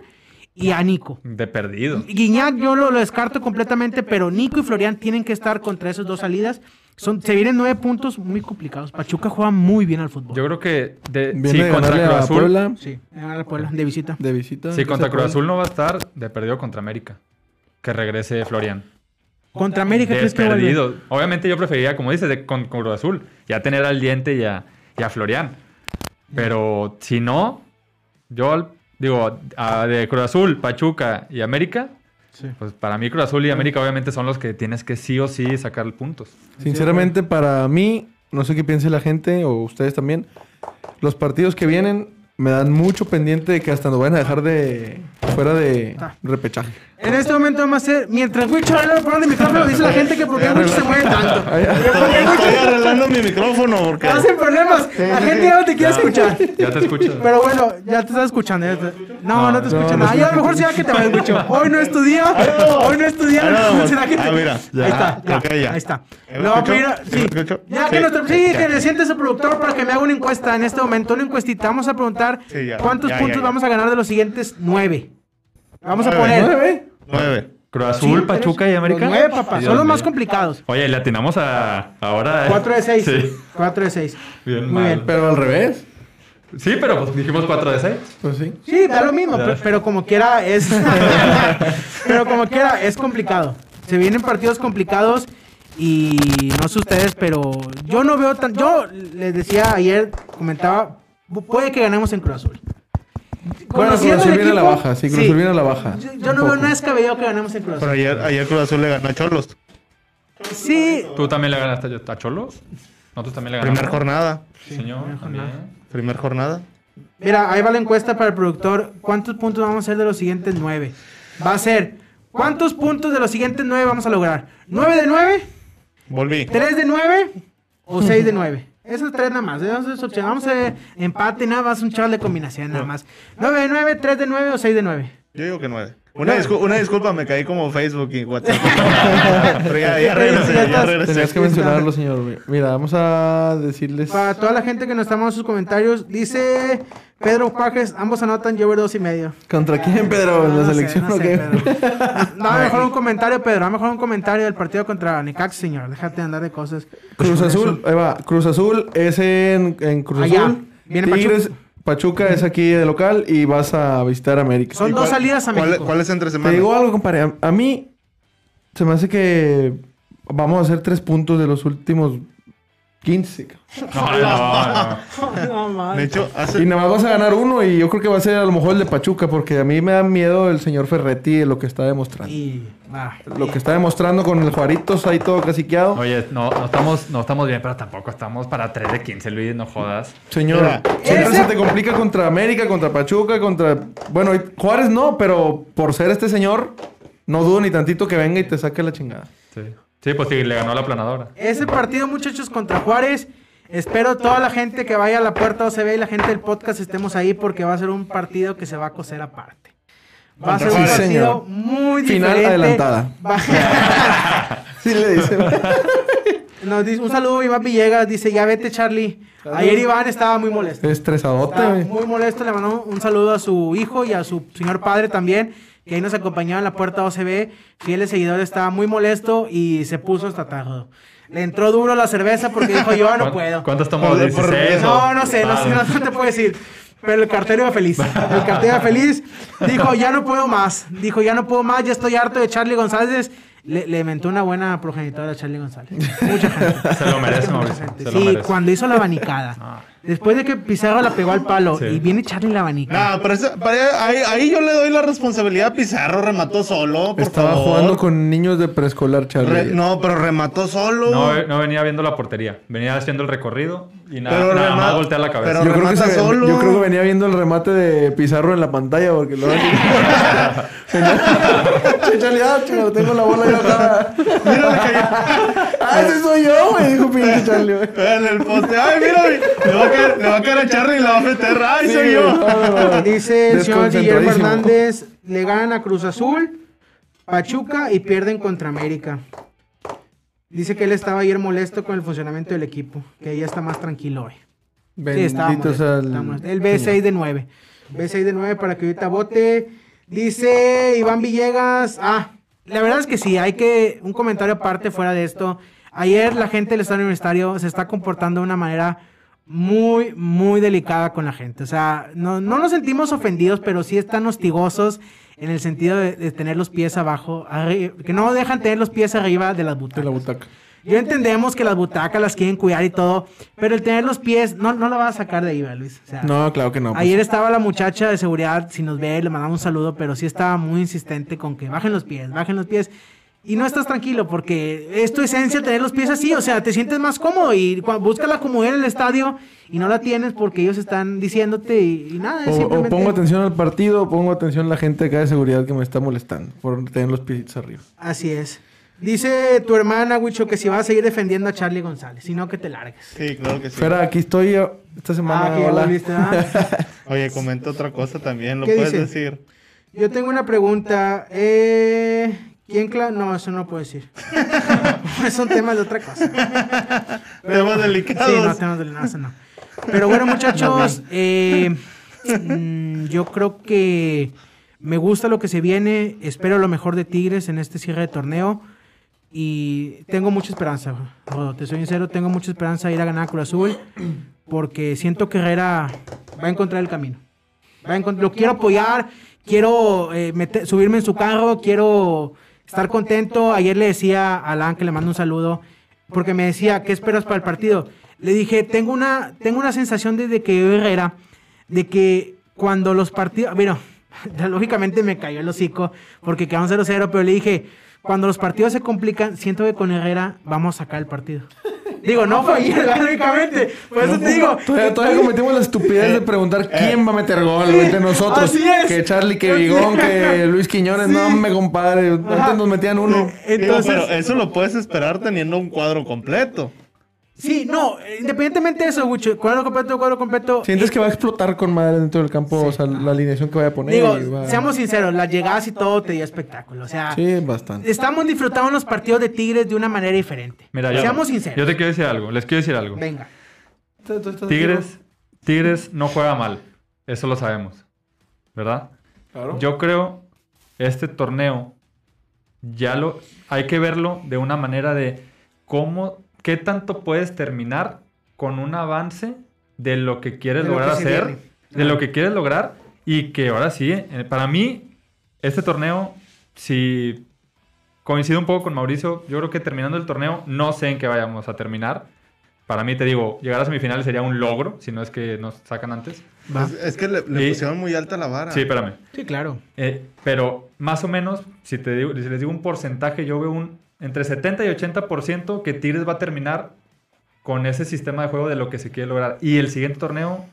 y a Nico. De perdido. Guiñac yo lo, lo descarto completamente, pero Nico y Florian tienen que estar contra esas dos salidas. Son, se vienen nueve puntos muy complicados. Pachuca juega muy bien al fútbol. Yo creo que de, sí, de contra Cruz a Azul. Puebla Sí, a la Puebla, de visita. de visita. Sí, contra Cruz Azul no va a estar de perdido contra América. Que regrese Florian. Contra América, ¿crees que vuelve? perdido. Obviamente yo preferiría, como dices, de, con, con Cruz Azul. Ya tener al diente y a, y a Florian. Pero si no, yo digo, a- de Cruz Azul, Pachuca y América. Sí. Pues para mí Cruz Azul y América obviamente son los que tienes que sí o sí sacar puntos. Sinceramente, para mí, no sé qué piense la gente o ustedes también, los partidos que vienen me dan mucho pendiente de que hasta nos vayan a dejar de fuera de Ah. repechaje. En este momento vamos a hacer, mientras Wicho habla por el micrófono, dice la gente que por qué Wicho se mueve tanto. Estoy arreglando mi micrófono porque. Hacen problemas. La gente ya no te quiere escuchar. Ya te escucho. Pero bueno, ya te estás escuchando. No, no te No, escucho no nada. Ya a lo mejor será que te va a escuchar. Hoy no estudió. Hoy no estudió. Ahí vamos. ¿Será que te- Ah, mira. Ahí está. Ya. Ok, ya. Ahí está. ¿Me Lo voy a escucho? pedir a- ¿Sí? Ya que nuestro. Sí, que le siente su productor para que me haga una encuesta en este momento. Una encuestita. Vamos a preguntar cuántos puntos vamos a ganar de los siguientes nueve. Vamos a Nueve. poner. Nueve. Cruz Azul, Sí, Pachuca y América. Nueve, papá. Dios Son los más complicados. Oye, le atinamos a ahora. ¿eh? 4 de 6. Sí. 4 de 6. Bien Muy mal. bien. Pero al revés, Sí, pero pues dijimos 4 de 6. pues sí. Sí, da lo mismo, Ya. pe- pero como quiera es. [laughs] pero como quiera es complicado. Se vienen partidos complicados y no sé ustedes, pero yo no veo tan. Yo les decía ayer, comentaba, pu- puede que ganemos en Cruz Azul. Bueno, Cruz Azul viene a la baja, sí, Cruz Azul viene a la baja. Yo, no veo nada descabellado que ganemos en Cruz Pero Azul. ayer, ayer Cruz Azul le ganó a Cholos. Sí, ¿Tú también le ganaste a Cholos? Nosotros también le ganamos. Primer jornada. Señor, también. Primer jornada. Mira, ahí va la encuesta para el productor. ¿Cuántos puntos vamos a hacer de los siguientes nueve? Va a ser, ¿cuántos puntos de los siguientes nueve vamos a lograr? ¿Nueve de nueve? Volví. ¿Tres de nueve? ¿O seis de nueve? Esas tres nada más. Esas opciones. Vamos a hacer empate nada más, un chaval de combinación nada más. ¿Nueve de nueve, tres de nueve o seis de nueve? Yo digo que nueve. Una, discu- una disculpa, me caí como Facebook y WhatsApp. [laughs] Pero ya, ya regresé, Ya ya, estás. regresé. Tenías que mencionarlo, señor. Mira, vamos a decirles. Para toda la gente que nos está mandando sus comentarios, dice Pedro Pajes, ambos anotan, yo dos y medio. ¿Contra quién, Pedro? ¿En la No sé, selección no o sé, qué? Pedro. [laughs] No, a lo mejor un comentario, Pedro. A lo mejor un comentario del partido contra Necax, señor. Déjate de andar de cosas. Cruz Azul, ahí va. Cruz Azul es en, en Cruz Allá. Azul. Viene Tigres, Pachuca. Es aquí de local y vas a visitar América. Son ¿Y dos cuál- salidas a cuál- México. ¿Cuál es entre Te semana? digo algo, compadre. A, a mí se me hace que vamos a hacer tres puntos de los últimos 15. cabrón. [laughs] No, no, [laughs] no. De Y nada más vas a ganar uno y yo creo que va a ser a lo mejor el de Pachuca porque a mí me da miedo el señor Ferretti de lo que está demostrando. Y va. Lo que está demostrando con el Juaritos ahí todo caciqueado. Oye, no, no, estamos, no estamos bien, pero tampoco estamos para 3 de 15, Luis, no jodas. Señor, Mira, siempre ese- se te complica contra América, contra Pachuca, contra... Bueno, Juárez no, pero por ser este señor, no dudo ni tantito que venga y te saque la chingada. Sí. Sí, pues sí, le ganó la planadora. Ese partido, muchachos, contra Juárez. Espero toda la gente que vaya a la puerta OCB y la gente del podcast estemos ahí porque va a ser un partido que se va a coser aparte. Va a ser un partido muy Final diferente. adelantada. Va- [laughs] [laughs] Sí le dice. Nos dice, un saludo Iván Villegas, dice, ya vete Charlie. Ayer Iván estaba muy molesto. Estresadote, Estaba muy molesto, le mandó un saludo a su hijo y a su señor padre también, que ahí nos acompañaba en la puerta OCB. Fieles seguidores, estaba muy molesto y se puso hasta tarde. Le entró duro la cerveza porque dijo, yo no ¿Cuán- puedo. ¿Cuántas tomó? Por- por- ¿16 o- No, no sé, no sé, no, no te puedo decir. Pero el cartero iba feliz. El cartero iba feliz. Dijo, ya no puedo más. Dijo, ya no puedo más, ya estoy harto de Charlie González. Le, le inventó una buena progenitora a Charlie González. Mucha gente. Se lo merece, Mucha Mauricio. gente. Se lo Sí, merece. cuando hizo la abanicada. Ah. Después de que Pizarro la pegó al palo Sí. y viene Charlie la abanicada. No, pero, ahí, ahí yo le doy la responsabilidad a Pizarro, remató solo, por Estaba favor. jugando con niños de preescolar, Charlie. Re- no, pero remató solo. No, no venía viendo la portería. Venía haciendo el recorrido y nada, Pero nada rema- más voltear la cabeza. pero- yo, creo que remata se- solo. yo creo que venía viendo el remate de Pizarro en la pantalla porque lo Che, Charlie, ah, chico, tengo la bola ya acá. Mira, le cayó. Ah, ese soy yo, güey, dijo pinche Charlie, güey. En el poste. Ay, mira, le va a caer, le va a caer a Charlie y la va a meter. ¡Ay, soy yo! Dice el señor Guillermo. Hernández, le ganan a Cruz Azul, Pachuca y pierden contra América. Dice que él estaba ayer molesto con el funcionamiento del equipo, que ya está más tranquilo hoy. Sí, estaba molesto. El B6 de 9. B6 de 9 para que ahorita vote. Dice Iván Villegas. Ah, la verdad es que sí, hay que. Un comentario aparte fuera de esto. Ayer la gente del Estadio Universitario se está comportando de una manera muy, muy delicada con la gente. O sea, no, no nos sentimos ofendidos, pero sí están hostigosos en el sentido de, de tener los pies abajo, arri- que no dejan tener los pies arriba de las De butacas. la butaca. Yo entendemos que las butacas las quieren cuidar y todo, pero el tener los pies no, no la vas a sacar de ahí, ¿verdad, Luis. O sea, No, claro que no. pues. Ayer estaba la muchacha de seguridad, si nos ve, le mandamos un saludo, pero sí estaba muy insistente con que bajen los pies, bajen los pies. Y no estás tranquilo porque es tu esencia tener los pies así, o sea, te sientes más cómodo y busca la comodidad en el estadio y no la tienes porque ellos están diciéndote y, y nada, es O, o simplemente... pongo atención al partido, o pongo atención a la gente acá de seguridad que me está molestando por tener los pies arriba. Así es. Dice tu hermana, Wicho, que si vas a seguir defendiendo a Charlie González, si no que te largues. Sí, claro que sí. Espera, aquí estoy yo esta semana. Ah, hola. volviste, ¿verdad? [laughs] Oye, comenta otra cosa también, ¿lo ¿Qué puedes dice? decir? Yo tengo una pregunta. Eh, ¿Quién cla No, eso no lo puedo decir. [laughs] Son temas de otra cosa. Temas Sí, delicados. no, temas de no. Pero bueno, muchachos, eh, mm, yo creo que me gusta lo que se viene. Espero lo mejor de Tigres en este cierre de torneo. Y tengo mucha esperanza, Rodo, te soy sincero, tengo mucha esperanza de ir a ganar a Cruz Azul. Porque siento que Herrera va a encontrar el camino. Va a encont- lo quiero apoyar, quiero eh, meter- subirme en su carro, quiero estar contento. Ayer le decía a Alan que le mando un saludo, porque me decía, ¿qué esperas para el partido? Le dije, tengo una, tengo una sensación desde que yo Herrera, de que cuando los partidos, bueno, [laughs] lógicamente me cayó el hocico porque quedamos 0-0, pero le dije, cuando los partidos se complican, siento que con Herrera vamos a sacar el partido. Digo, no fue ayer, lógicamente. Por eso te digo. Todavía, todavía cometimos la estupidez de preguntar quién va a meter gol güey, entre nosotros. Así es. Que Charlie, que Vigón, que Luis Quiñones. No, me compadre. Antes nos metían uno. Entonces, Digo, pero eso lo puedes esperar teniendo un cuadro completo. Sí, no, eh, independientemente de eso, Gucho, cuadro completo, cuadro completo. ¿Sientes eh, que va a explotar con madre dentro del campo? O sea, la alineación que vaya a poner. Digo, va- seamos sinceros, las llegadas y todo te dio espectáculo. O sea, Sí, bastante. estamos disfrutando los partidos de Tigres de una manera diferente. Mira, yo, seamos sinceros. yo te quiero decir algo, les quiero decir algo. Venga. Tigres, Tigres no juega mal, eso lo sabemos, ¿verdad? Claro. Yo creo este torneo ya lo hay que verlo de una manera de cómo qué tanto puedes terminar con un avance de lo que quieres De lo lograr que hacer, viene. de lo que quieres lograr y que ahora sí, eh, para mí este torneo si coincido un poco con Mauricio, yo creo que terminando el torneo no sé en qué vayamos a terminar. Para mí te digo, llegar a semifinales sería un logro, si no es que nos sacan antes. Es, es que le, le Y- pusieron muy alta la vara. Sí, espérame. Sí, claro. Eh, pero más o menos, si, te digo, si les digo un porcentaje, yo veo un entre 70 y 80% que Tigres va a terminar con ese sistema de juego de lo que se quiere lograr. Y el siguiente torneo,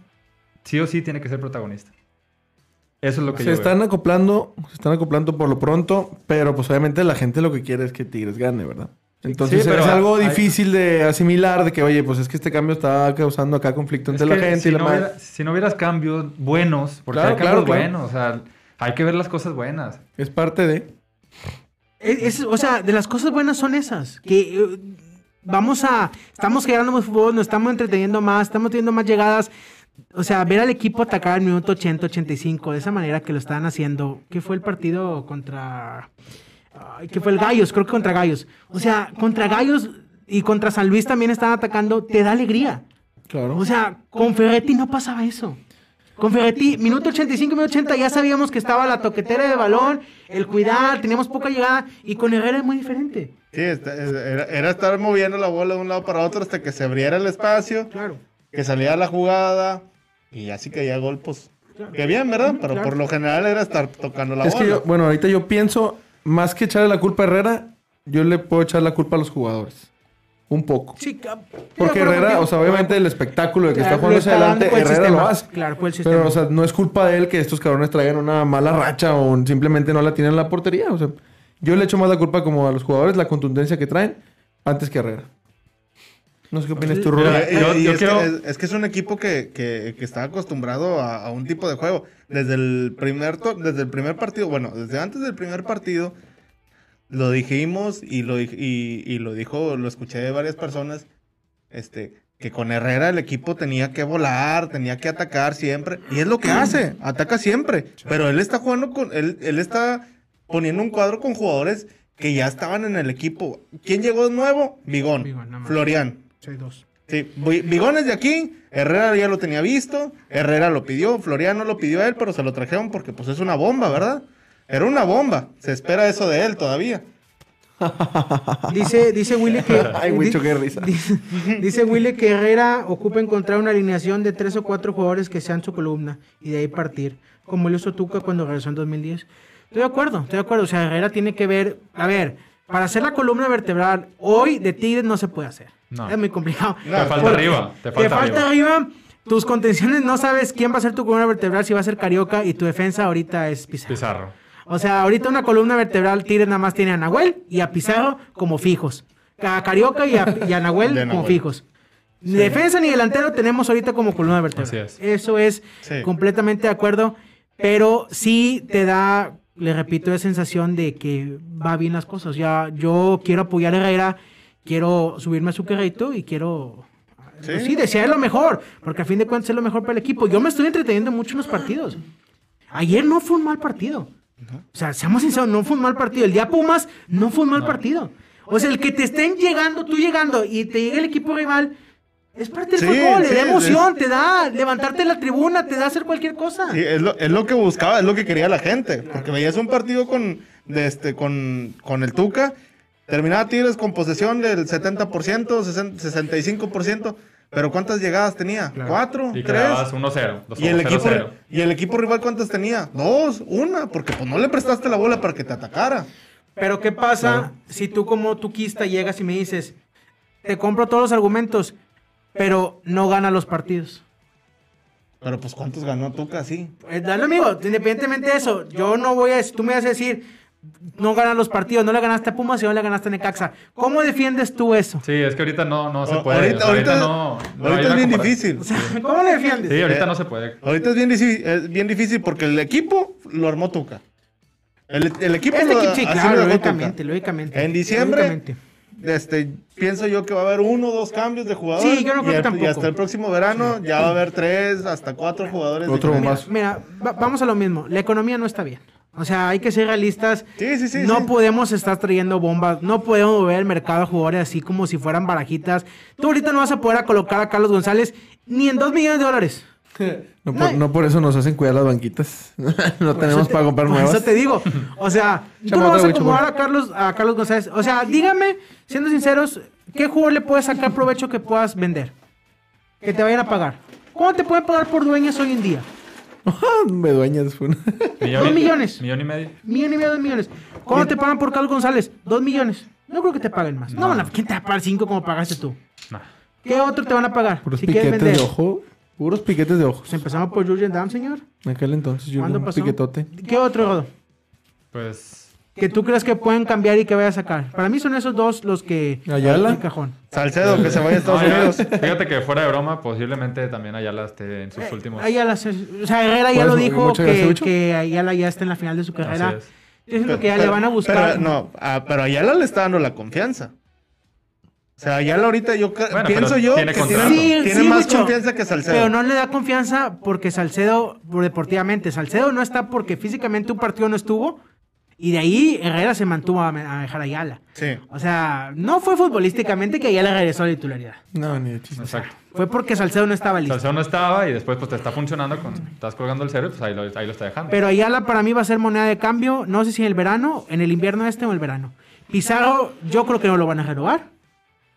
sí o sí, tiene que ser protagonista. Eso es lo que Se yo están veo. acoplando, se están acoplando por lo pronto, pero pues obviamente la gente lo que quiere es que Tigres gane, ¿verdad? Entonces Sí, pero es algo hay- difícil de asimilar, de que, oye, pues es que este cambio está causando acá conflicto entre la gente si, y la no hubiera- si no hubieras cambios buenos, porque Claro, hay cambios claro, claro. buenos, o sea, hay que ver las cosas buenas. Es parte de... Es- es- o sea, de las cosas buenas son esas. Que eh, vamos a. Estamos generando más fútbol, nos estamos entreteniendo más, estamos teniendo más llegadas. O sea, ver al equipo atacar al minuto 80, 85, de esa manera que lo estaban haciendo. ¿Qué fue el partido contra. ¿Qué fue el Gallos? Creo que contra Gallos. O sea, contra Gallos y contra San Luis también están atacando. Te da alegría. Claro. O sea, con Ferretti no pasaba eso. Con Ferretti, minuto 85, minuto 80, ya sabíamos que estaba la toquetera de balón, el cuidar, teníamos poca llegada, y con Herrera es muy diferente. Sí, esta- era, era estar moviendo la bola de un lado para otro hasta que se abriera el espacio, Claro. que salía la jugada y así caía gol, pues. Que bien, ¿verdad? Pero Claro. por lo general era estar tocando la es bola. que yo, bueno, ahorita yo pienso, más que echarle la culpa a Herrera, yo le puedo echar la culpa a los jugadores. Un poco. Sí, Porque pero Herrera, o sea, obviamente el espectáculo de que Claro, está jugando lo hacia adelante, el Herrera lo sistema. hace. Claro, el sistema. Pero, o sea, no es culpa de él que estos cabrones traigan una mala racha o simplemente no la tienen en la portería. O sea, yo le echo más la culpa como a los jugadores, la contundencia que traen, antes que Herrera. No sé qué opinas tú, Rubén. Eh, yo- y yo es, quiero- que, es, es que es un equipo que, que- que está acostumbrado a, a un tipo de juego. Desde el primer to- desde el primer partido, bueno, desde antes del primer partido, lo dijimos y lo, y, y lo dijo, lo escuché de varias personas, este, que con Herrera el equipo tenía que volar, tenía que atacar siempre. Y es lo que hace, ataca siempre. Pero él está jugando con, él, él está poniendo un cuadro con jugadores que ya estaban en el equipo. ¿Quién llegó de nuevo? Vigón, Vigón. Florian. Sí, dos. Sí, Vigón es de aquí, Herrera ya lo tenía visto, Herrera lo pidió, Floriano lo pidió a él, pero se lo trajeron porque pues es una bomba, ¿verdad? Era una bomba, se espera eso de él todavía. [laughs] Dice, dice Willy que. Ay, Wicho, di- qué risa. Dice, dice Willy que Herrera ocupa encontrar una alineación de tres o cuatro jugadores que sean su columna y de ahí partir, como lo hizo Tuca cuando regresó en 2010. Estoy de acuerdo, estoy de acuerdo. O sea, Herrera tiene que ver. A ver, para hacer la columna vertebral hoy de Tigres no se puede hacer. No. Es muy complicado. Te falta arriba, te falta arriba. Tus contenciones no sabes quién va a ser tu columna vertebral, si va a ser Carioca y tu defensa ahorita es Pizarro. Pizarro. O sea, ahorita una columna vertebral Tigres nada más tiene a Nahuel y a Pizarro como fijos. A Carioca y a, y a Nahuel como fijos. Ni defensa ni delantero tenemos ahorita como columna vertebral. Es. Eso es Sí. completamente de acuerdo. Pero sí te da, le repito, la sensación de que va bien las cosas. Ya, yo quiero apoyar a Herrera, quiero subirme a su carrito y quiero. Sí. Sí, desear lo mejor, porque a fin de cuentas es lo mejor para el equipo. Yo me estoy entreteniendo mucho en los partidos. Ayer no fue un mal partido. O sea, seamos sinceros, no fue un mal partido. El día Pumas no fue un mal partido. O sea, el que te estén llegando, tú llegando y te llegue el equipo rival, es parte del Sí, fútbol, le sí, da es- emoción, te da levantarte en la tribuna, te da hacer cualquier cosa. Sí, es lo, es lo que buscaba, es lo que quería la gente. Porque veías un partido con, de este, con, con el Tuca, terminaba Tigres con posesión del 70%, 60, 65%, pero ¿cuántas llegadas tenía? ¿Cuatro? Y ¿Tres? quedabas 1-0. ¿Y el, equipo, 0-0. ¿Y el equipo rival cuántas tenía? Dos, una, porque pues no le prestaste la bola para que te atacara. Pero ¿qué pasa si tú como tuquista llegas y me dices, te compro todos los argumentos, pero no gana los partidos? Pero pues ¿cuántos ganó Tuca así? Eh, Dale, amigo, independientemente de eso, yo no voy a, tú me vas a decir, no ganan los partidos, no le ganaste a Pumas y no le ganaste a Necaxa. ¿Cómo defiendes tú eso? Sí, es que ahorita no, no se O- puede. ahorita, O sea, ahorita, no, no ahorita es bien difícil. O sea, ¿cómo le defiendes? Sí, ahorita Eh, no se puede. Ahorita es bien, difícil, es bien difícil porque el equipo lo armó Tuca. El, el equipo Este lo equipo, sí, claro, lo lógicamente, Tuca. lógicamente. En diciembre, Lógicamente. este, pienso yo que va a haber uno o dos cambios de jugadores. Sí, yo no creo y, que el- tampoco. y hasta el próximo verano ya va a haber tres, hasta cuatro jugadores. Otro más. Mira, va- vamos a lo mismo. La economía no está bien. O sea, hay que ser realistas. Sí, sí, sí, no sí. podemos estar trayendo bombas. No podemos mover el mercado a jugadores así como si fueran barajitas. Tú ahorita no vas a poder a colocar a Carlos González ni en dos millones de dólares. [laughs] No por, no por eso nos hacen cuidar las banquitas. [laughs] no tenemos para comprar Por nuevas. eso te digo. O sea, [laughs] tú no vas a acomodar a Carlos, a Carlos González. O sea, dígame, siendo sinceros, ¿qué jugador le puedes sacar provecho que puedas vender? Que te vayan a pagar. ¿Cuánto te pueden pagar por dueñas hoy en día? [laughs] Me dueñas. fue una- Millón Dos millones. Millón y medio. Millón y medio, dos millones. ¿Cuánto te pagan por Carlos González? Dos millones. No creo que te paguen más. No, no, ¿quién te va a pagar cinco como pagaste tú? Nah. ¿Qué otro te van a pagar? Puros si piquetes vender. de ojo. Puros piquetes de ojos. Pues empezamos por Jurgen Damm, señor. En aquel entonces yo ¿Cuándo un pasó? piquetote. ¿Qué otro, Rodo? Pues. Que tú crees que pueden cambiar y que vaya a sacar. Para mí son esos dos los que... Ayala. El cajón. Salcedo, que se vaya a Estados Unidos. fíjate que fuera de broma, posiblemente también Ayala esté en sus últimos. Ayala, se- o sea, Herrera ya lo dijo que, Ayala ya está en la final de su carrera. Así es. Siento que ya le van a buscar. Pero, no, ah, pero Ayala le está dando la confianza. O sea, Ayala ahorita yo Bueno, pienso yo tiene que contrato. tiene, Sí, tiene sí, más confianza que Salcedo. Pero no le da confianza porque Salcedo, por deportivamente, Salcedo no está porque físicamente un partido no estuvo y de ahí Herrera se mantuvo a, dejar a Ayala. Sí. O sea, no fue futbolísticamente que Ayala regresó a la titularidad. No, ni de chiste. Exacto. Fue porque Salcedo no estaba listo. Salcedo no estaba y después pues te está funcionando con... Estás colgando el cero y pues ahí lo, ahí lo está dejando. Pero Ayala para mí va a ser moneda de cambio, no sé si en el verano, en el invierno este o el verano. Pizarro, yo creo que no lo van a renovar.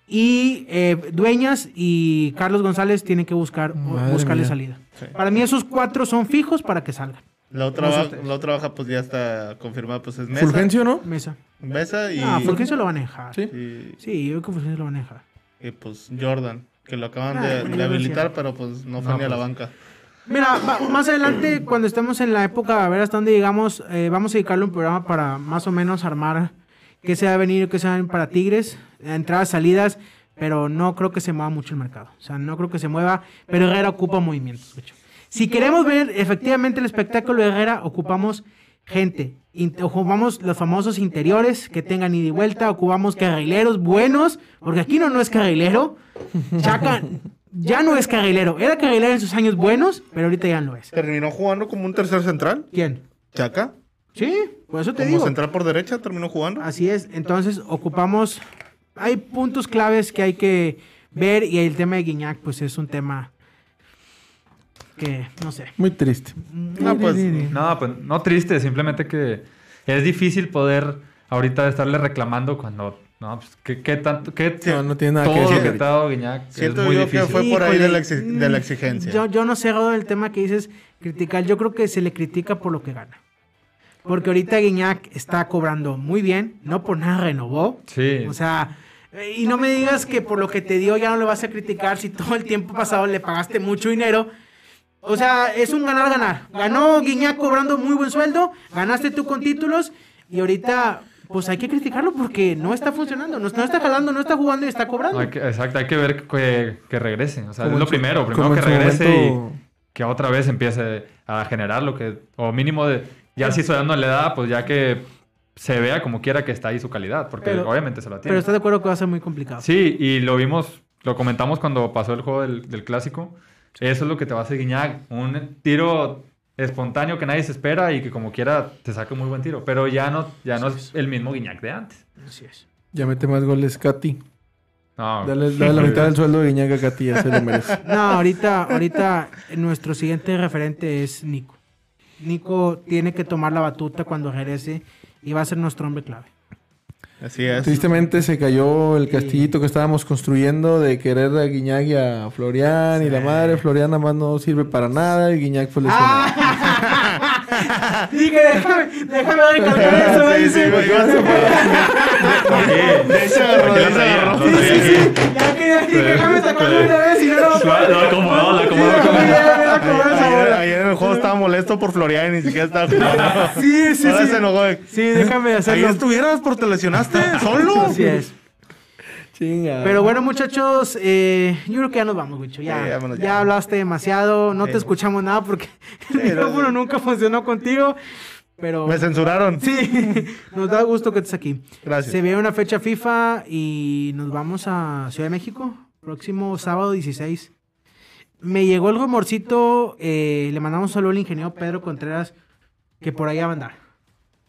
Y eh, Dueñas y Carlos González tienen que buscar Madre buscarle mía. salida. Sí. Para mí esos cuatro son fijos para que salgan. La otra, baja, la otra baja pues ya está confirmada, pues es Mesa. Fulgencio, ¿no? Mesa. Mesa y, Ah, Fulgencio lo van a dejar. Sí. y, Sí, yo creo que Fulgencio lo van a dejar. y, pues Jordan, que lo acaban Ah, de, de habilitar, pero pues no fue No, ni a la pues. banca. Mira, más adelante, cuando estemos en la época, a ver hasta dónde llegamos, eh, vamos a dedicarle un programa para más o menos armar qué se va a venir, qué se va a venir para Tigres, entradas, salidas. pero no creo que se mueva mucho el mercado. O sea, no creo que se mueva, pero Herrera ocupa movimientos, de hecho. Si queremos ver efectivamente el espectáculo de Herrera, ocupamos gente. Ocupamos los famosos interiores que tengan ida y vuelta, ocupamos carrileros buenos, porque aquí no, no es carrilero. Chaca ya no es carrilero. Era carrilero en sus años buenos, pero ahorita ya no es. Terminó jugando como un tercer central. ¿Quién? Chaca. Sí, por eso te Como digo. central por derecha terminó jugando. Así es, entonces ocupamos, hay puntos claves que hay que ver y el tema de Guiñac pues es un tema que, no sé. Muy triste. No, pues, No, pues no triste, simplemente que es difícil poder ahorita estarle reclamando cuando. No, pues, ¿qué, qué tanto? Qué, No, no tiene nada que lo decir que te ha dado Guiñac Siento es muy yo difícil. que fue por ahí de la, exi- de la exigencia. Yo, yo no sé Rodo, el tema que dices criticar, yo creo que se le critica por lo que gana. Porque ahorita Guiñac está cobrando muy bien, no por nada renovó. Sí. O sea, y no me digas que por lo que te dio ya no le vas a criticar si todo el tiempo pasado le pagaste mucho dinero. O sea, es un ganar-ganar. Ganó Guiñac cobrando muy buen sueldo, ganaste tú con títulos y ahorita pues hay que criticarlo porque no está funcionando, no, no está jalando, no está jugando y está cobrando. Hay que- exacto, hay que ver que, que regrese. O sea, Como es lo su- primero. Primero que regrese momento- y que otra vez empiece a generar lo que. O mínimo de. Ya si estoy dando la edad, pues ya que se vea como quiera que está ahí su calidad. Porque Pero- obviamente se la tiene. Pero estás de acuerdo que va a ser muy complicado. Sí, y lo vimos, lo comentamos cuando pasó el juego del, del clásico. Eso es lo que te va a hacer Guiñac. Un tiro espontáneo que nadie se espera y que como quiera te saca un muy buen tiro. Pero ya no, ya no es el mismo Guiñac de antes. Así es. Ya mete más goles Katy. No, Dale, dale la mitad del sueldo de Guiñac a Katy, ya se lo merece. [laughs] No, ahorita, ahorita nuestro siguiente referente es Nico. Nico tiene que tomar la batuta cuando regrese y va a ser nuestro hombre clave. Así es. Tristemente se cayó el castillito que estábamos construyendo de querer a Guiñac y a Florian y la madre. Florian nada más no sirve para nada y Guiñac fue lesionado. Dije, déjame, déjame recalcar [laughs] eso, Sí, sí, dice. [laughs] [laughs] De ahí ahí agarró. Sí, sí, sí. Ya que dije, déjame sacarlo una vez y no lo Lo acomodó, lo acomodó. Ayer, en el juego estaba molesto por Florian y ni siquiera estaba jugando. Sí, sí, Ahora sí. se enojó. Sí, déjame Ahí hacerlo. estuvieras porque te lesionaste solo. Así es. Chinga. Pero bueno, muchachos, eh, yo creo que ya nos vamos, Wicho. Ya, ya. ya. hablaste demasiado, no te escuchamos nada porque el Sí, micrófono no, nunca funcionó contigo. Pero Me censuraron. sí, [laughs] nos da gusto que estés aquí. Gracias. Se viene una fecha FIFA y nos vamos a Ciudad de México, próximo sábado 16. Me llegó el rumorcito, eh, le mandamos un saludo al ingeniero Pedro Contreras, que por ahí va a andar.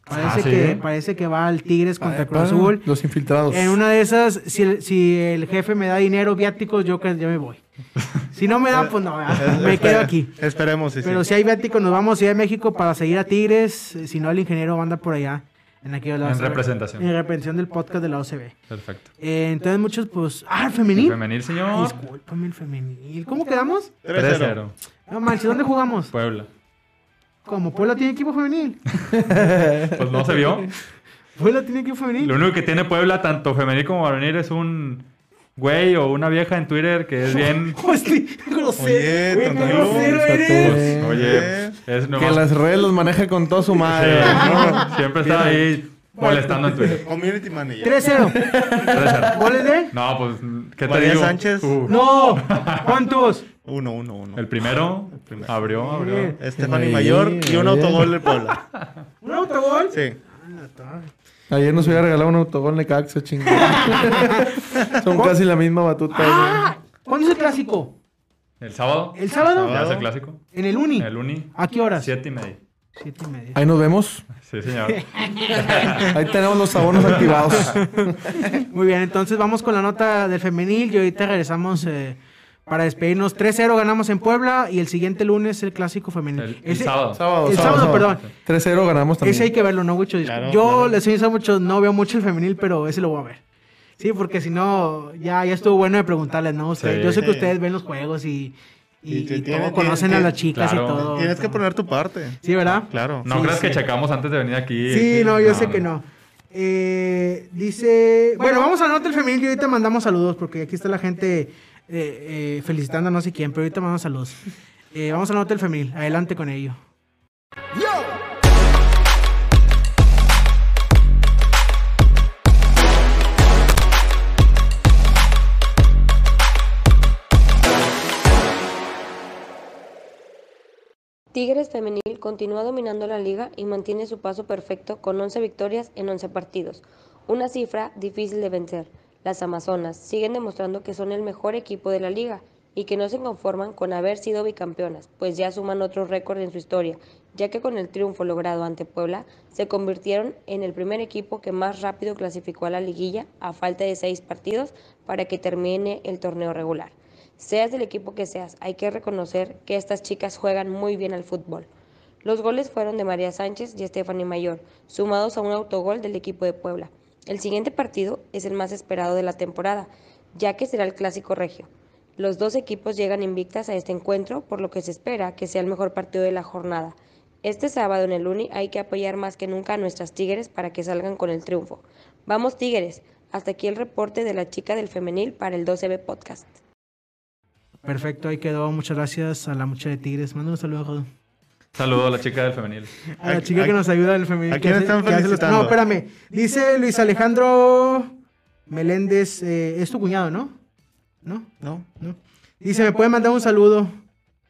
Parece, Ah, ¿sí? que, parece que va al Tigres contra Ay, Cruz Azul. Los infiltrados. En una de esas, si el, si el jefe me da dinero, viáticos, yo que ya me voy. Si no me da, pues no, ¿verdad? me quedo aquí. Esperemos, sí, sí. Pero si hay viáticos, nos vamos a Ciudad de México para seguir a Tigres. Si no, el ingeniero anda por allá. En, aquellos lados. En representación. En representación del podcast de la OCB. Perfecto. Eh, entonces, muchos, pues. Ah, el femenil. Femenil, Ay, señor. discúlpame, el femenil. ¿Cómo quedamos? 3-0. 3-0. No manches, ¿dónde jugamos? Puebla. ¿Cómo? ¿Puebla tiene equipo femenil? [laughs] Pues no se vio. ¿Puebla tiene equipo femenil? Lo único que tiene Puebla, tanto femenil como varonil, es un güey o una vieja en Twitter que es bien. [laughs] Oye, Güey, grosero eres. Oye, es Que nomás. las redes los maneja con toda su Sí, madre. ¿no? Siempre está ahí molestando en Twitter. Community manager. 3-0. 3-0. ¿Goles de? No, pues, ¿qué te María digo? Sánchez. Uh, ¡No! ¿Cuántos? Uno, uno, uno. El primero primero. abrió, abrió. Ahí, Mayor y un autogol del Puebla. ¿Un autogol? Sí. Ayer nos hubiera regalado un autogol Necaxa, chingada. [laughs] Son casi la misma batuta. ¡Ah! ¿Cuándo es el clásico? ¿El sábado? ¿El sábado? ¿Ya es el clásico? ¿En el Uni? El Uni. ¿A qué horas? Siete y media. Siete y media. Ahí nos vemos. Sí, señor. [laughs] Ahí tenemos los abonos activados. [laughs] Muy bien, entonces vamos con la nota del femenil y ahorita regresamos eh, para despedirnos. 3-0 ganamos en Puebla y el siguiente lunes el clásico femenil. El, el Ese- sábado. Sábado, El sábado, perdón. 3-0 ganamos también. Ese hay que verlo, ¿no, Wicho? Claro, Yo claro. les soy mucho, no veo mucho el femenil, pero ese lo voy a ver. Sí, porque si no, ya, ya estuvo bueno de preguntarles, ¿no? Ustedes- Sí. yo sé que Sí. ustedes ven los juegos y, y, Y tiene- conocen tiene- a las chicas claro. y todo. Tienes que ¿no? poner tu parte. Sí, ¿verdad? Claro. No Sí, creas sí. que checamos antes de venir aquí. Sí, no, yo sé que no. Eh, dice, bueno, vamos a la nota del femenil y ahorita mandamos saludos porque aquí está la gente eh, eh, felicitando a no sé quién, pero ahorita mandamos saludos. Eh, vamos a la nota del femenil, adelante con ello. Tigres Femenil continúa dominando la liga y mantiene su paso perfecto con 11 victorias en 11 partidos, una cifra difícil de vencer. Las Amazonas siguen demostrando que son el mejor equipo de la liga y que no se conforman con haber sido bicampeonas, pues ya suman otro récord en su historia, ya que con el triunfo logrado ante Puebla se convirtieron en el primer equipo que más rápido clasificó a la liguilla a falta de seis partidos para que termine el torneo regular. Seas del equipo que seas, hay que reconocer que estas chicas juegan muy bien al fútbol. Los goles fueron de María Sánchez y Stephanie Mayor, sumados a un autogol del equipo de Puebla. El siguiente partido es el más esperado de la temporada, ya que será el clásico regio. Los dos equipos llegan invictas a este encuentro, por lo que se espera que sea el mejor partido de la jornada. Este sábado en el Uni hay que apoyar más que nunca a nuestras Tigres para que salgan con el triunfo. Vamos Tigres, hasta aquí el reporte de la chica del femenil para el 12B Podcast. Perfecto, ahí quedó. Muchas gracias a la muchacha de Tigres. Manda un saludo, Jodo. Saludo a la chica del femenil. A la ¿A- chica a- que nos ayuda en el femenil. a quién hace- están felicitando? No, espérame. Dice Luis Alejandro Meléndez, eh, es tu cuñado, ¿no? ¿No? ¿No? ¿No? Dice, ¿me puede mandar un saludo?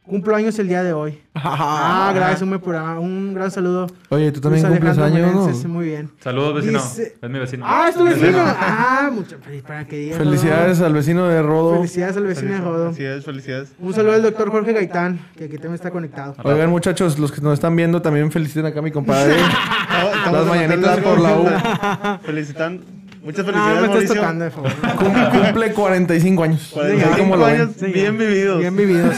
Cumplo años el día de hoy. [laughs] Ah, gracias, un, gran saludo. Oye, tú también Luis cumples años, ¿no? Muy bien. Saludos, vecino. Dice- Es mi vecino. Ah, es tu vecino. Ah, muchas para que digas. Felicidades al vecino de Rodo. Felicidades al vecino de Rodo. Felicidades, felicidades. Un saludo al doctor Jorge Gaitán, que aquí también está conectado. Oigan, muchachos, los que nos están viendo también feliciten acá a mi compadre. [laughs] Las mañanitas por la U. [laughs] Felicitan. Muchas No, felicidades, no me estás Mauricio. tocando, de favor. Cum- cumple 45 años. 45 Ahí como lo ven. años bien vividos. Bien vividos.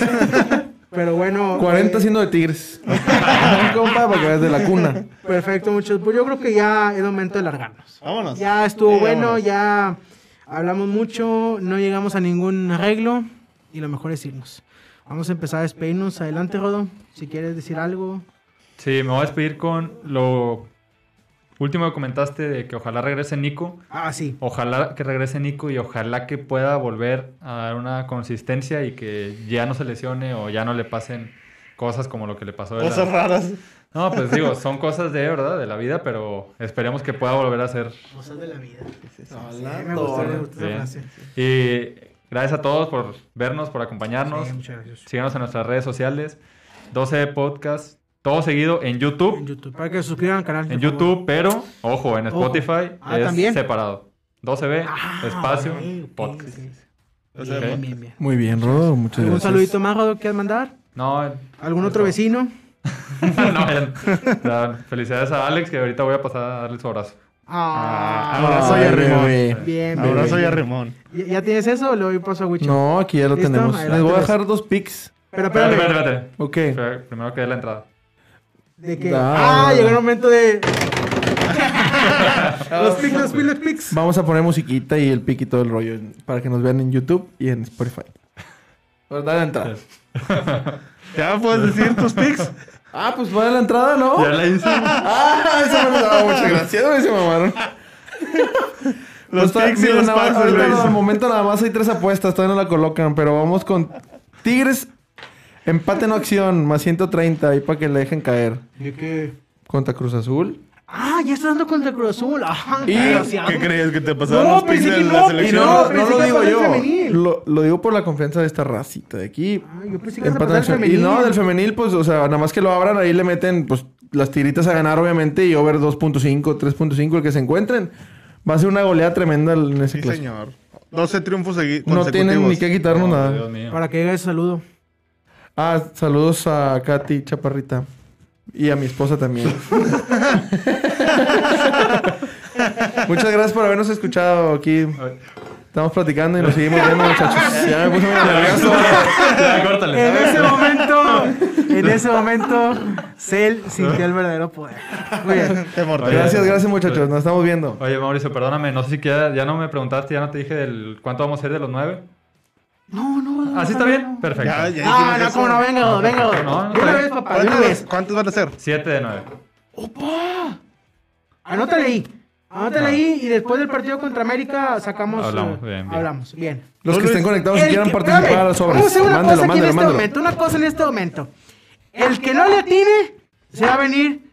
Pero bueno. 40 eh, siendo de Tigres. [laughs] Compa, para que veas de la cuna. Perfecto, muchachos. Pues yo creo que ya es momento de largarnos. Vámonos. Ya estuvo Sí, bueno, vámonos. ya hablamos mucho, no llegamos a ningún arreglo y lo mejor es irnos. Vamos a empezar a despedirnos. Adelante, Rodo. Si quieres decir algo. Sí, me voy a despedir con lo último que comentaste de que ojalá regrese Nico. Ah, sí. Ojalá que regrese Nico y ojalá que pueda volver a dar una consistencia y que ya no se lesione o ya no le pasen cosas como lo que le pasó. de la- Cosas raras. No, pues digo, son cosas de verdad, de la vida, pero esperemos que pueda volver a ser. Cosas de la vida. Me gustó, me gustó esa Bien. frase. Y gracias a todos por vernos, por acompañarnos. Sí, muchas gracias. Síganos en nuestras redes sociales. 12 Podcast, todo seguido en YouTube. En YouTube. Para que se suscriban al canal. En. YouTube, pero ojo, en Ojo. Spotify Ah, es ¿también? separado. 12B, Ah, espacio, podcast. Bien, bien. Muy bien, Rodo. Muchas ¿Algún gracias. saludito más, Rodo, que quieras mandar? No, ¿Algún otro vecino? [laughs] no, ya- ya, felicidades a Alex, que ahorita voy a pasar a darle su abrazo. Ah, abrazo y Ay, arrimón. bebé. Bien, bien. Abrazo y bien. arrimón. ¿Ya, ya tienes eso o le doy paso a Wicho? No, aquí ya lo ¿Listo? tenemos. Adelante, Les voy a pues. dejar dos pics. Pero Espérate, espérate. Ok. Primero que dé la entrada. De que. Ah. Ah, llegó el momento de. [laughs] los pics, los pics, los pics. Vamos a poner musiquita y el pic y todo el rollo en- para que nos vean en YouTube y en Spotify. Pues dale la entrada. [laughs] ¿Ya puedes decir tus pics? Ah, pues a la entrada, ¿no? Ya la hice. [laughs] Ah, eso me daba muchas gracias. No se mamaron. Los Pues, pics y miren, los nada más- packs, ahorita güey. no, al momento nada más hay tres apuestas, todavía no la colocan, pero vamos con Tigres, empate no acción, más 130, ahí para que le dejen caer. ¿De qué? Contra Cruz Azul. Ah, ya está dando contra Cruz Azul. Ajá, Y- desgraciado. ¿Qué crees? ¿Que te pasaron No, los pensé de que la no, Y selección? no, no pensé lo digo yo, femenil. lo, lo digo por la confianza de esta racita de aquí. Ah, yo pensé que el acción. Y femenil. no, del femenil, pues, o sea, nada más que lo abran, ahí le meten, pues, las tiritas a ganar, obviamente, y over 2.5, 3.5, el que se encuentren. Va a ser una goleada tremenda en ese Sí, clásico. señor. 12 triunfos segui- No tienen ni que quitarnos No, nada. Dios mío. Para que llegue ese saludo. Ah, saludos a Katy Chaparrita. Y a mi esposa también. [laughs] Muchas gracias por habernos escuchado aquí. Estamos platicando y nos seguimos viendo, muchachos. Ya me puse muy nervioso. Ya, córtale. En ese momento, en [laughs] ese momento, Cell sintió el verdadero poder. Muy bien. Te. Gracias, gracias, muchachos. Nos estamos viendo. Oye, Mauricio, perdóname, no sé si queda, ya no me preguntaste, ya no te dije del cuánto vamos a hacer de los nueve. No, no, no. ¿Así está no, bien? no. Perfecto. Ya, ya No, hicimos no, como no, venga, venga. no, no, De una vez, papá, de una ¿Cuántos, vez. ¿Cuántos van a ser? Siete de nueve. Anótale ahí. Anótale ahí y después del partido contra América sacamos. Hablamos, eh, bien, bien. Hablamos, bien. Los que estén conectados y quieran que- participar a los sobres. Vamos a hacer una Mándelo, cosa aquí en este momento. Una cosa en este momento. El que no le atine se va a venir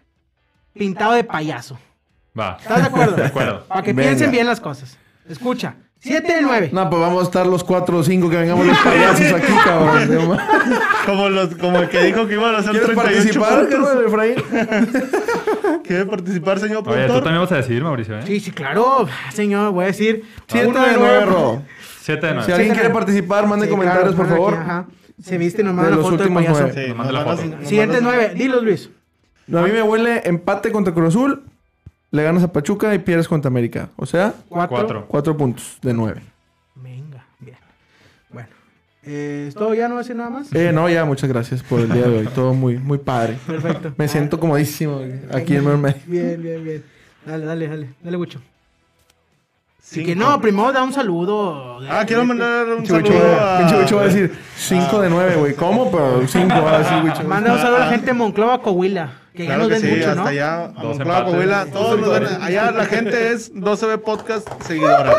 pintado de payaso. Va. ¿Estás de acuerdo? De acuerdo. Para que Venga. piensen bien las cosas. Escucha. 7 de 9. No, pues vamos a estar los cuatro o cinco que vengamos los payasos aquí, [laughs] cabrón. Como, los, como el que dijo que iban a hacer ¿Quieres 38 participar, Efraín? [laughs] ¿Quiere participar, señor Oye, tú también vas a decir, Mauricio, ¿eh? Sí, sí, claro. Señor, voy a decir. Siete uno de nueve, Ro. 7 de Si 9. alguien quiere participar, mande Sí, comentarios, claro, por aquí, favor. ajá. Se viste nomás De la los foto del últimos payaso. nueve. Sí, Nomás nos la van a- foto. nos Siguiente van a- 9. Dilos, Luis. No, a mí me huele empate contra Cruz Azul, le ganas a Pachuca y pierdes contra América. O sea, 4. 4. cuatro puntos de nueve. Venga, bien. Bueno. Eh, ¿Es todo ya? ¿No va a decir nada más? Eh, no, ya, muchas gracias por el día de hoy. Todo muy, muy padre. Perfecto. Me siento comodísimo aquí en Mermaid. Bien, bien, bien. Dale, dale, dale. Dale, Gucho. Y Cinco. que no, primero da un saludo. Ah, quiero mandar un saludo a... va a decir 5 de 9, güey. ¿Cómo? Pero 5 va a decir Wicho. Manda un saludo a la gente de Monclova, Coahuila. Que ya Claro nos que ven sí, mucho, hasta ¿no? allá, a Monclova. Coahuila, todos nos ven. Allá la gente es 12B Podcast seguidora.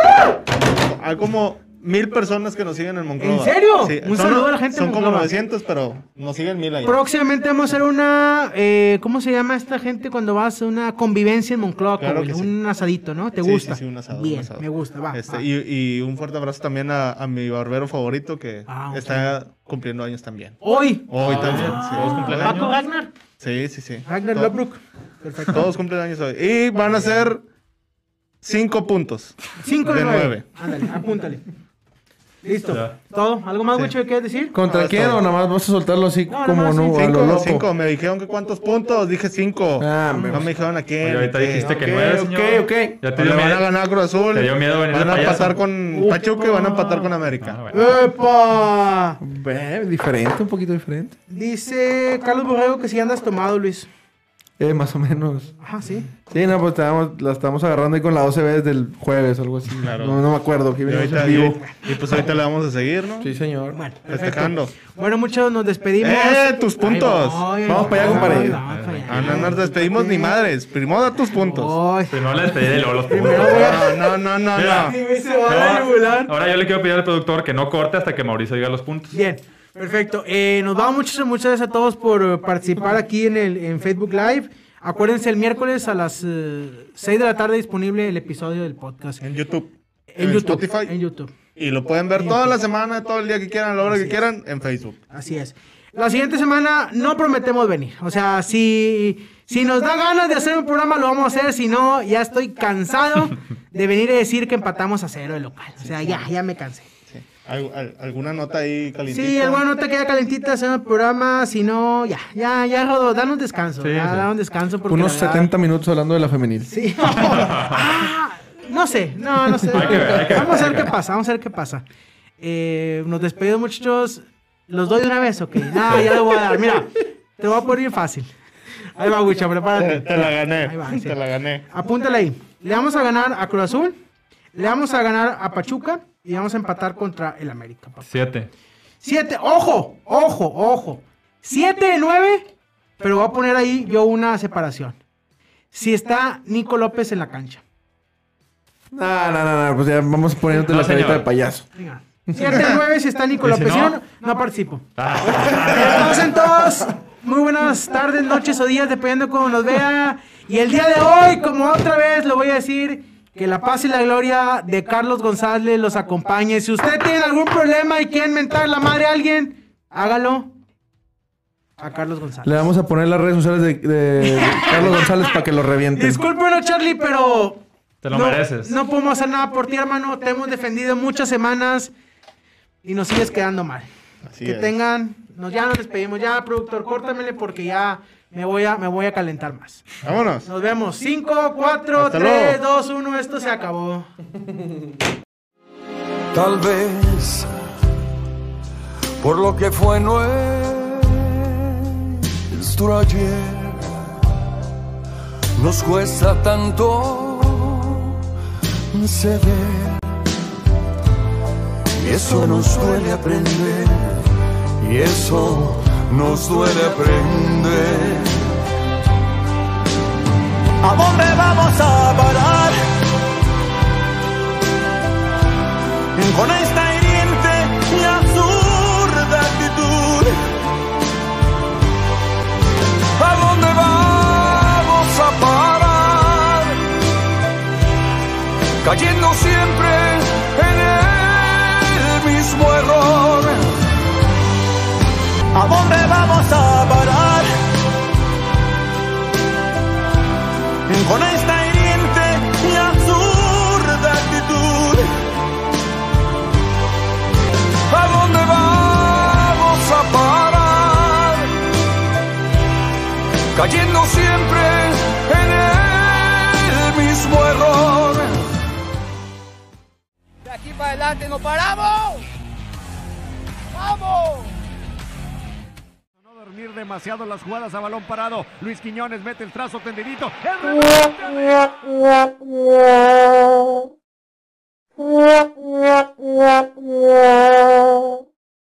Hay como mil personas que nos siguen en Monclova. ¿En serio? Sí, Un son- saludo a la gente Son como Monclova. 900, pero nos siguen mil allá. Próximamente vamos a hacer una. eh, ¿Cómo se llama esta gente cuando vas a una convivencia en Monclova, Claro sí. Un asadito, ¿no? ¿Te Sí, gusta? Sí, sí, un asado. un Bien, asado. me gusta, va. Este, va. Y, y un fuerte abrazo también a, a mi barbero favorito que Ah, está cumpliendo años también. Hoy. Hoy también. Ah, sí. Paco Ragnar. Sí, sí, sí. Ragnar Lobrook. Perfecto. Todos cumplen años hoy. Y van a ser cinco puntos. 5 de de 9. nueve. Ándale, apúntale. Listo. Ya. ¿Todo? ¿Algo más, Sí. Gucho, que quieres decir? ¿Contra No, quién o nada más vas a soltarlo así No, como no, sí, a lo Cinco, loco? cinco. Me dijeron que cuántos puntos. Dije cinco. Ah, me- no me dijeron a quién. Oye, ahorita Sí. dijiste que 9, ok, ok. Ya te dio van a ganar a Cruz Azul. Te dio miedo venir Van a empatar con Pachuca y van a empatar con Ah, América. bueno. ¡Epa! Ve, diferente, un poquito diferente. Dice Carlos Borrego que si andas tomado, Luis. Eh, más o menos. Ajá, sí. Sí, no, pues estábamos, la estamos agarrando ahí con la 12B desde el jueves, algo así. Claro. No, no me acuerdo, que Y, ahorita- en vivo. y- y pues ahorita le vamos a seguir, ¿no? Sí, señor. Bueno. Festejando. Bueno, muchachos, nos despedimos. ¡Eh, tus puntos! Voy, Vamos para allá, compadre. Ah, no nos despedimos ni madres. Primero da tus puntos. Ay. Primero la despedí y luego los puntos. No, no, no, Mira. no. No, la yugular. Ahora yo le quiero pedir al productor que no corte hasta que Mauricio diga los puntos. Bien, perfecto. Eh, nos vamos muchas, muchas gracias a todos por eh, participar aquí en, el, en Facebook Live. Acuérdense, el miércoles a las 6 de la tarde disponible el episodio del podcast. En YouTube. En, YouTube. Spotify. En YouTube. Y lo pueden ver toda la semana, todo el día que quieran, a la hora que quieran, en Facebook. Así es. La siguiente semana no prometemos venir. O sea, si, si nos da ganas de hacer un programa, lo vamos a hacer. Si no, ya estoy cansado de venir y decir que empatamos a cero el local. O sea, ya, ya me cansé. Sí. ¿Al- al- ¿Alguna nota ahí calientita? Sí, alguna nota queda calentita, hacer el programa. Si no, ya, ya, ya, Rodo, danos descanso. Sí, ya, sí. danos descanso. Porque Unos verdad- 70 minutos hablando de la femenil. Sí. [laughs] Ah, no sé, no, no sé. Hay que ver, hay que ver, vamos a ver que qué pasa, vamos a ver qué pasa. Eh, nos despedimos, muchachos. ¿Los doy de una vez? Ok. No, ya lo voy a dar. Mira, te voy a poner bien fácil. Ahí va, Wicha, Te, prepárate. te la gané. Ahí va, sí. Te la gané. Apúntale ahí. Le vamos a ganar a Cruz Azul, le vamos a ganar a Pachuca y vamos a empatar contra el América. papá. Siete. Siete, ojo, ojo, ojo. Siete de nueve, pero voy a poner ahí yo una separación. Si está Nico López en la cancha. No, no, no, no, pues ya vamos poniéndote No, la carita señor. de payaso. Venga. 7 de 9 si está Nico ¿Y si López. Si no? no, no participo. Ah, Pasen todos. Muy buenas tardes, noches o días, dependiendo de cómo nos vea. Y el día de hoy, como otra vez lo voy a decir, que la paz y la gloria de Carlos González los acompañe. Si usted tiene algún problema y quiere mentar la madre a alguien, hágalo a Carlos González. Le vamos a poner las redes sociales de, de [laughs] Carlos González para que lo revienten. Discúlpenos, Charlie, pero. Te lo no, mereces. No podemos hacer nada por ti, hermano. Te hemos defendido muchas semanas y nos sigues quedando mal. Así que es. tengan. Nos, ya nos despedimos. Ya, productor, córtamele porque ya me voy a, me voy a calentar más. Vámonos. Nos vemos. 5, 4, Hasta 3, luego. 2, 1. Esto se acabó. Tal vez por lo que fue nuestro ayer nos cuesta tanto ceder y eso nos duele aprender y eso nos duele aprender ¿A dónde vamos a parar? con esta hiriente y absurda actitud. ¿A dónde vamos a parar? Cayendo siempre en el mismo error. ¿A dónde vamos a parar? Con esta hiriente y absurda actitud. ¿A dónde vamos a parar? Cayendo siempre en el mismo error. De aquí para adelante no paramos. Demasiado las jugadas a balón parado. Luis Quiñones mete el trazo tendidito.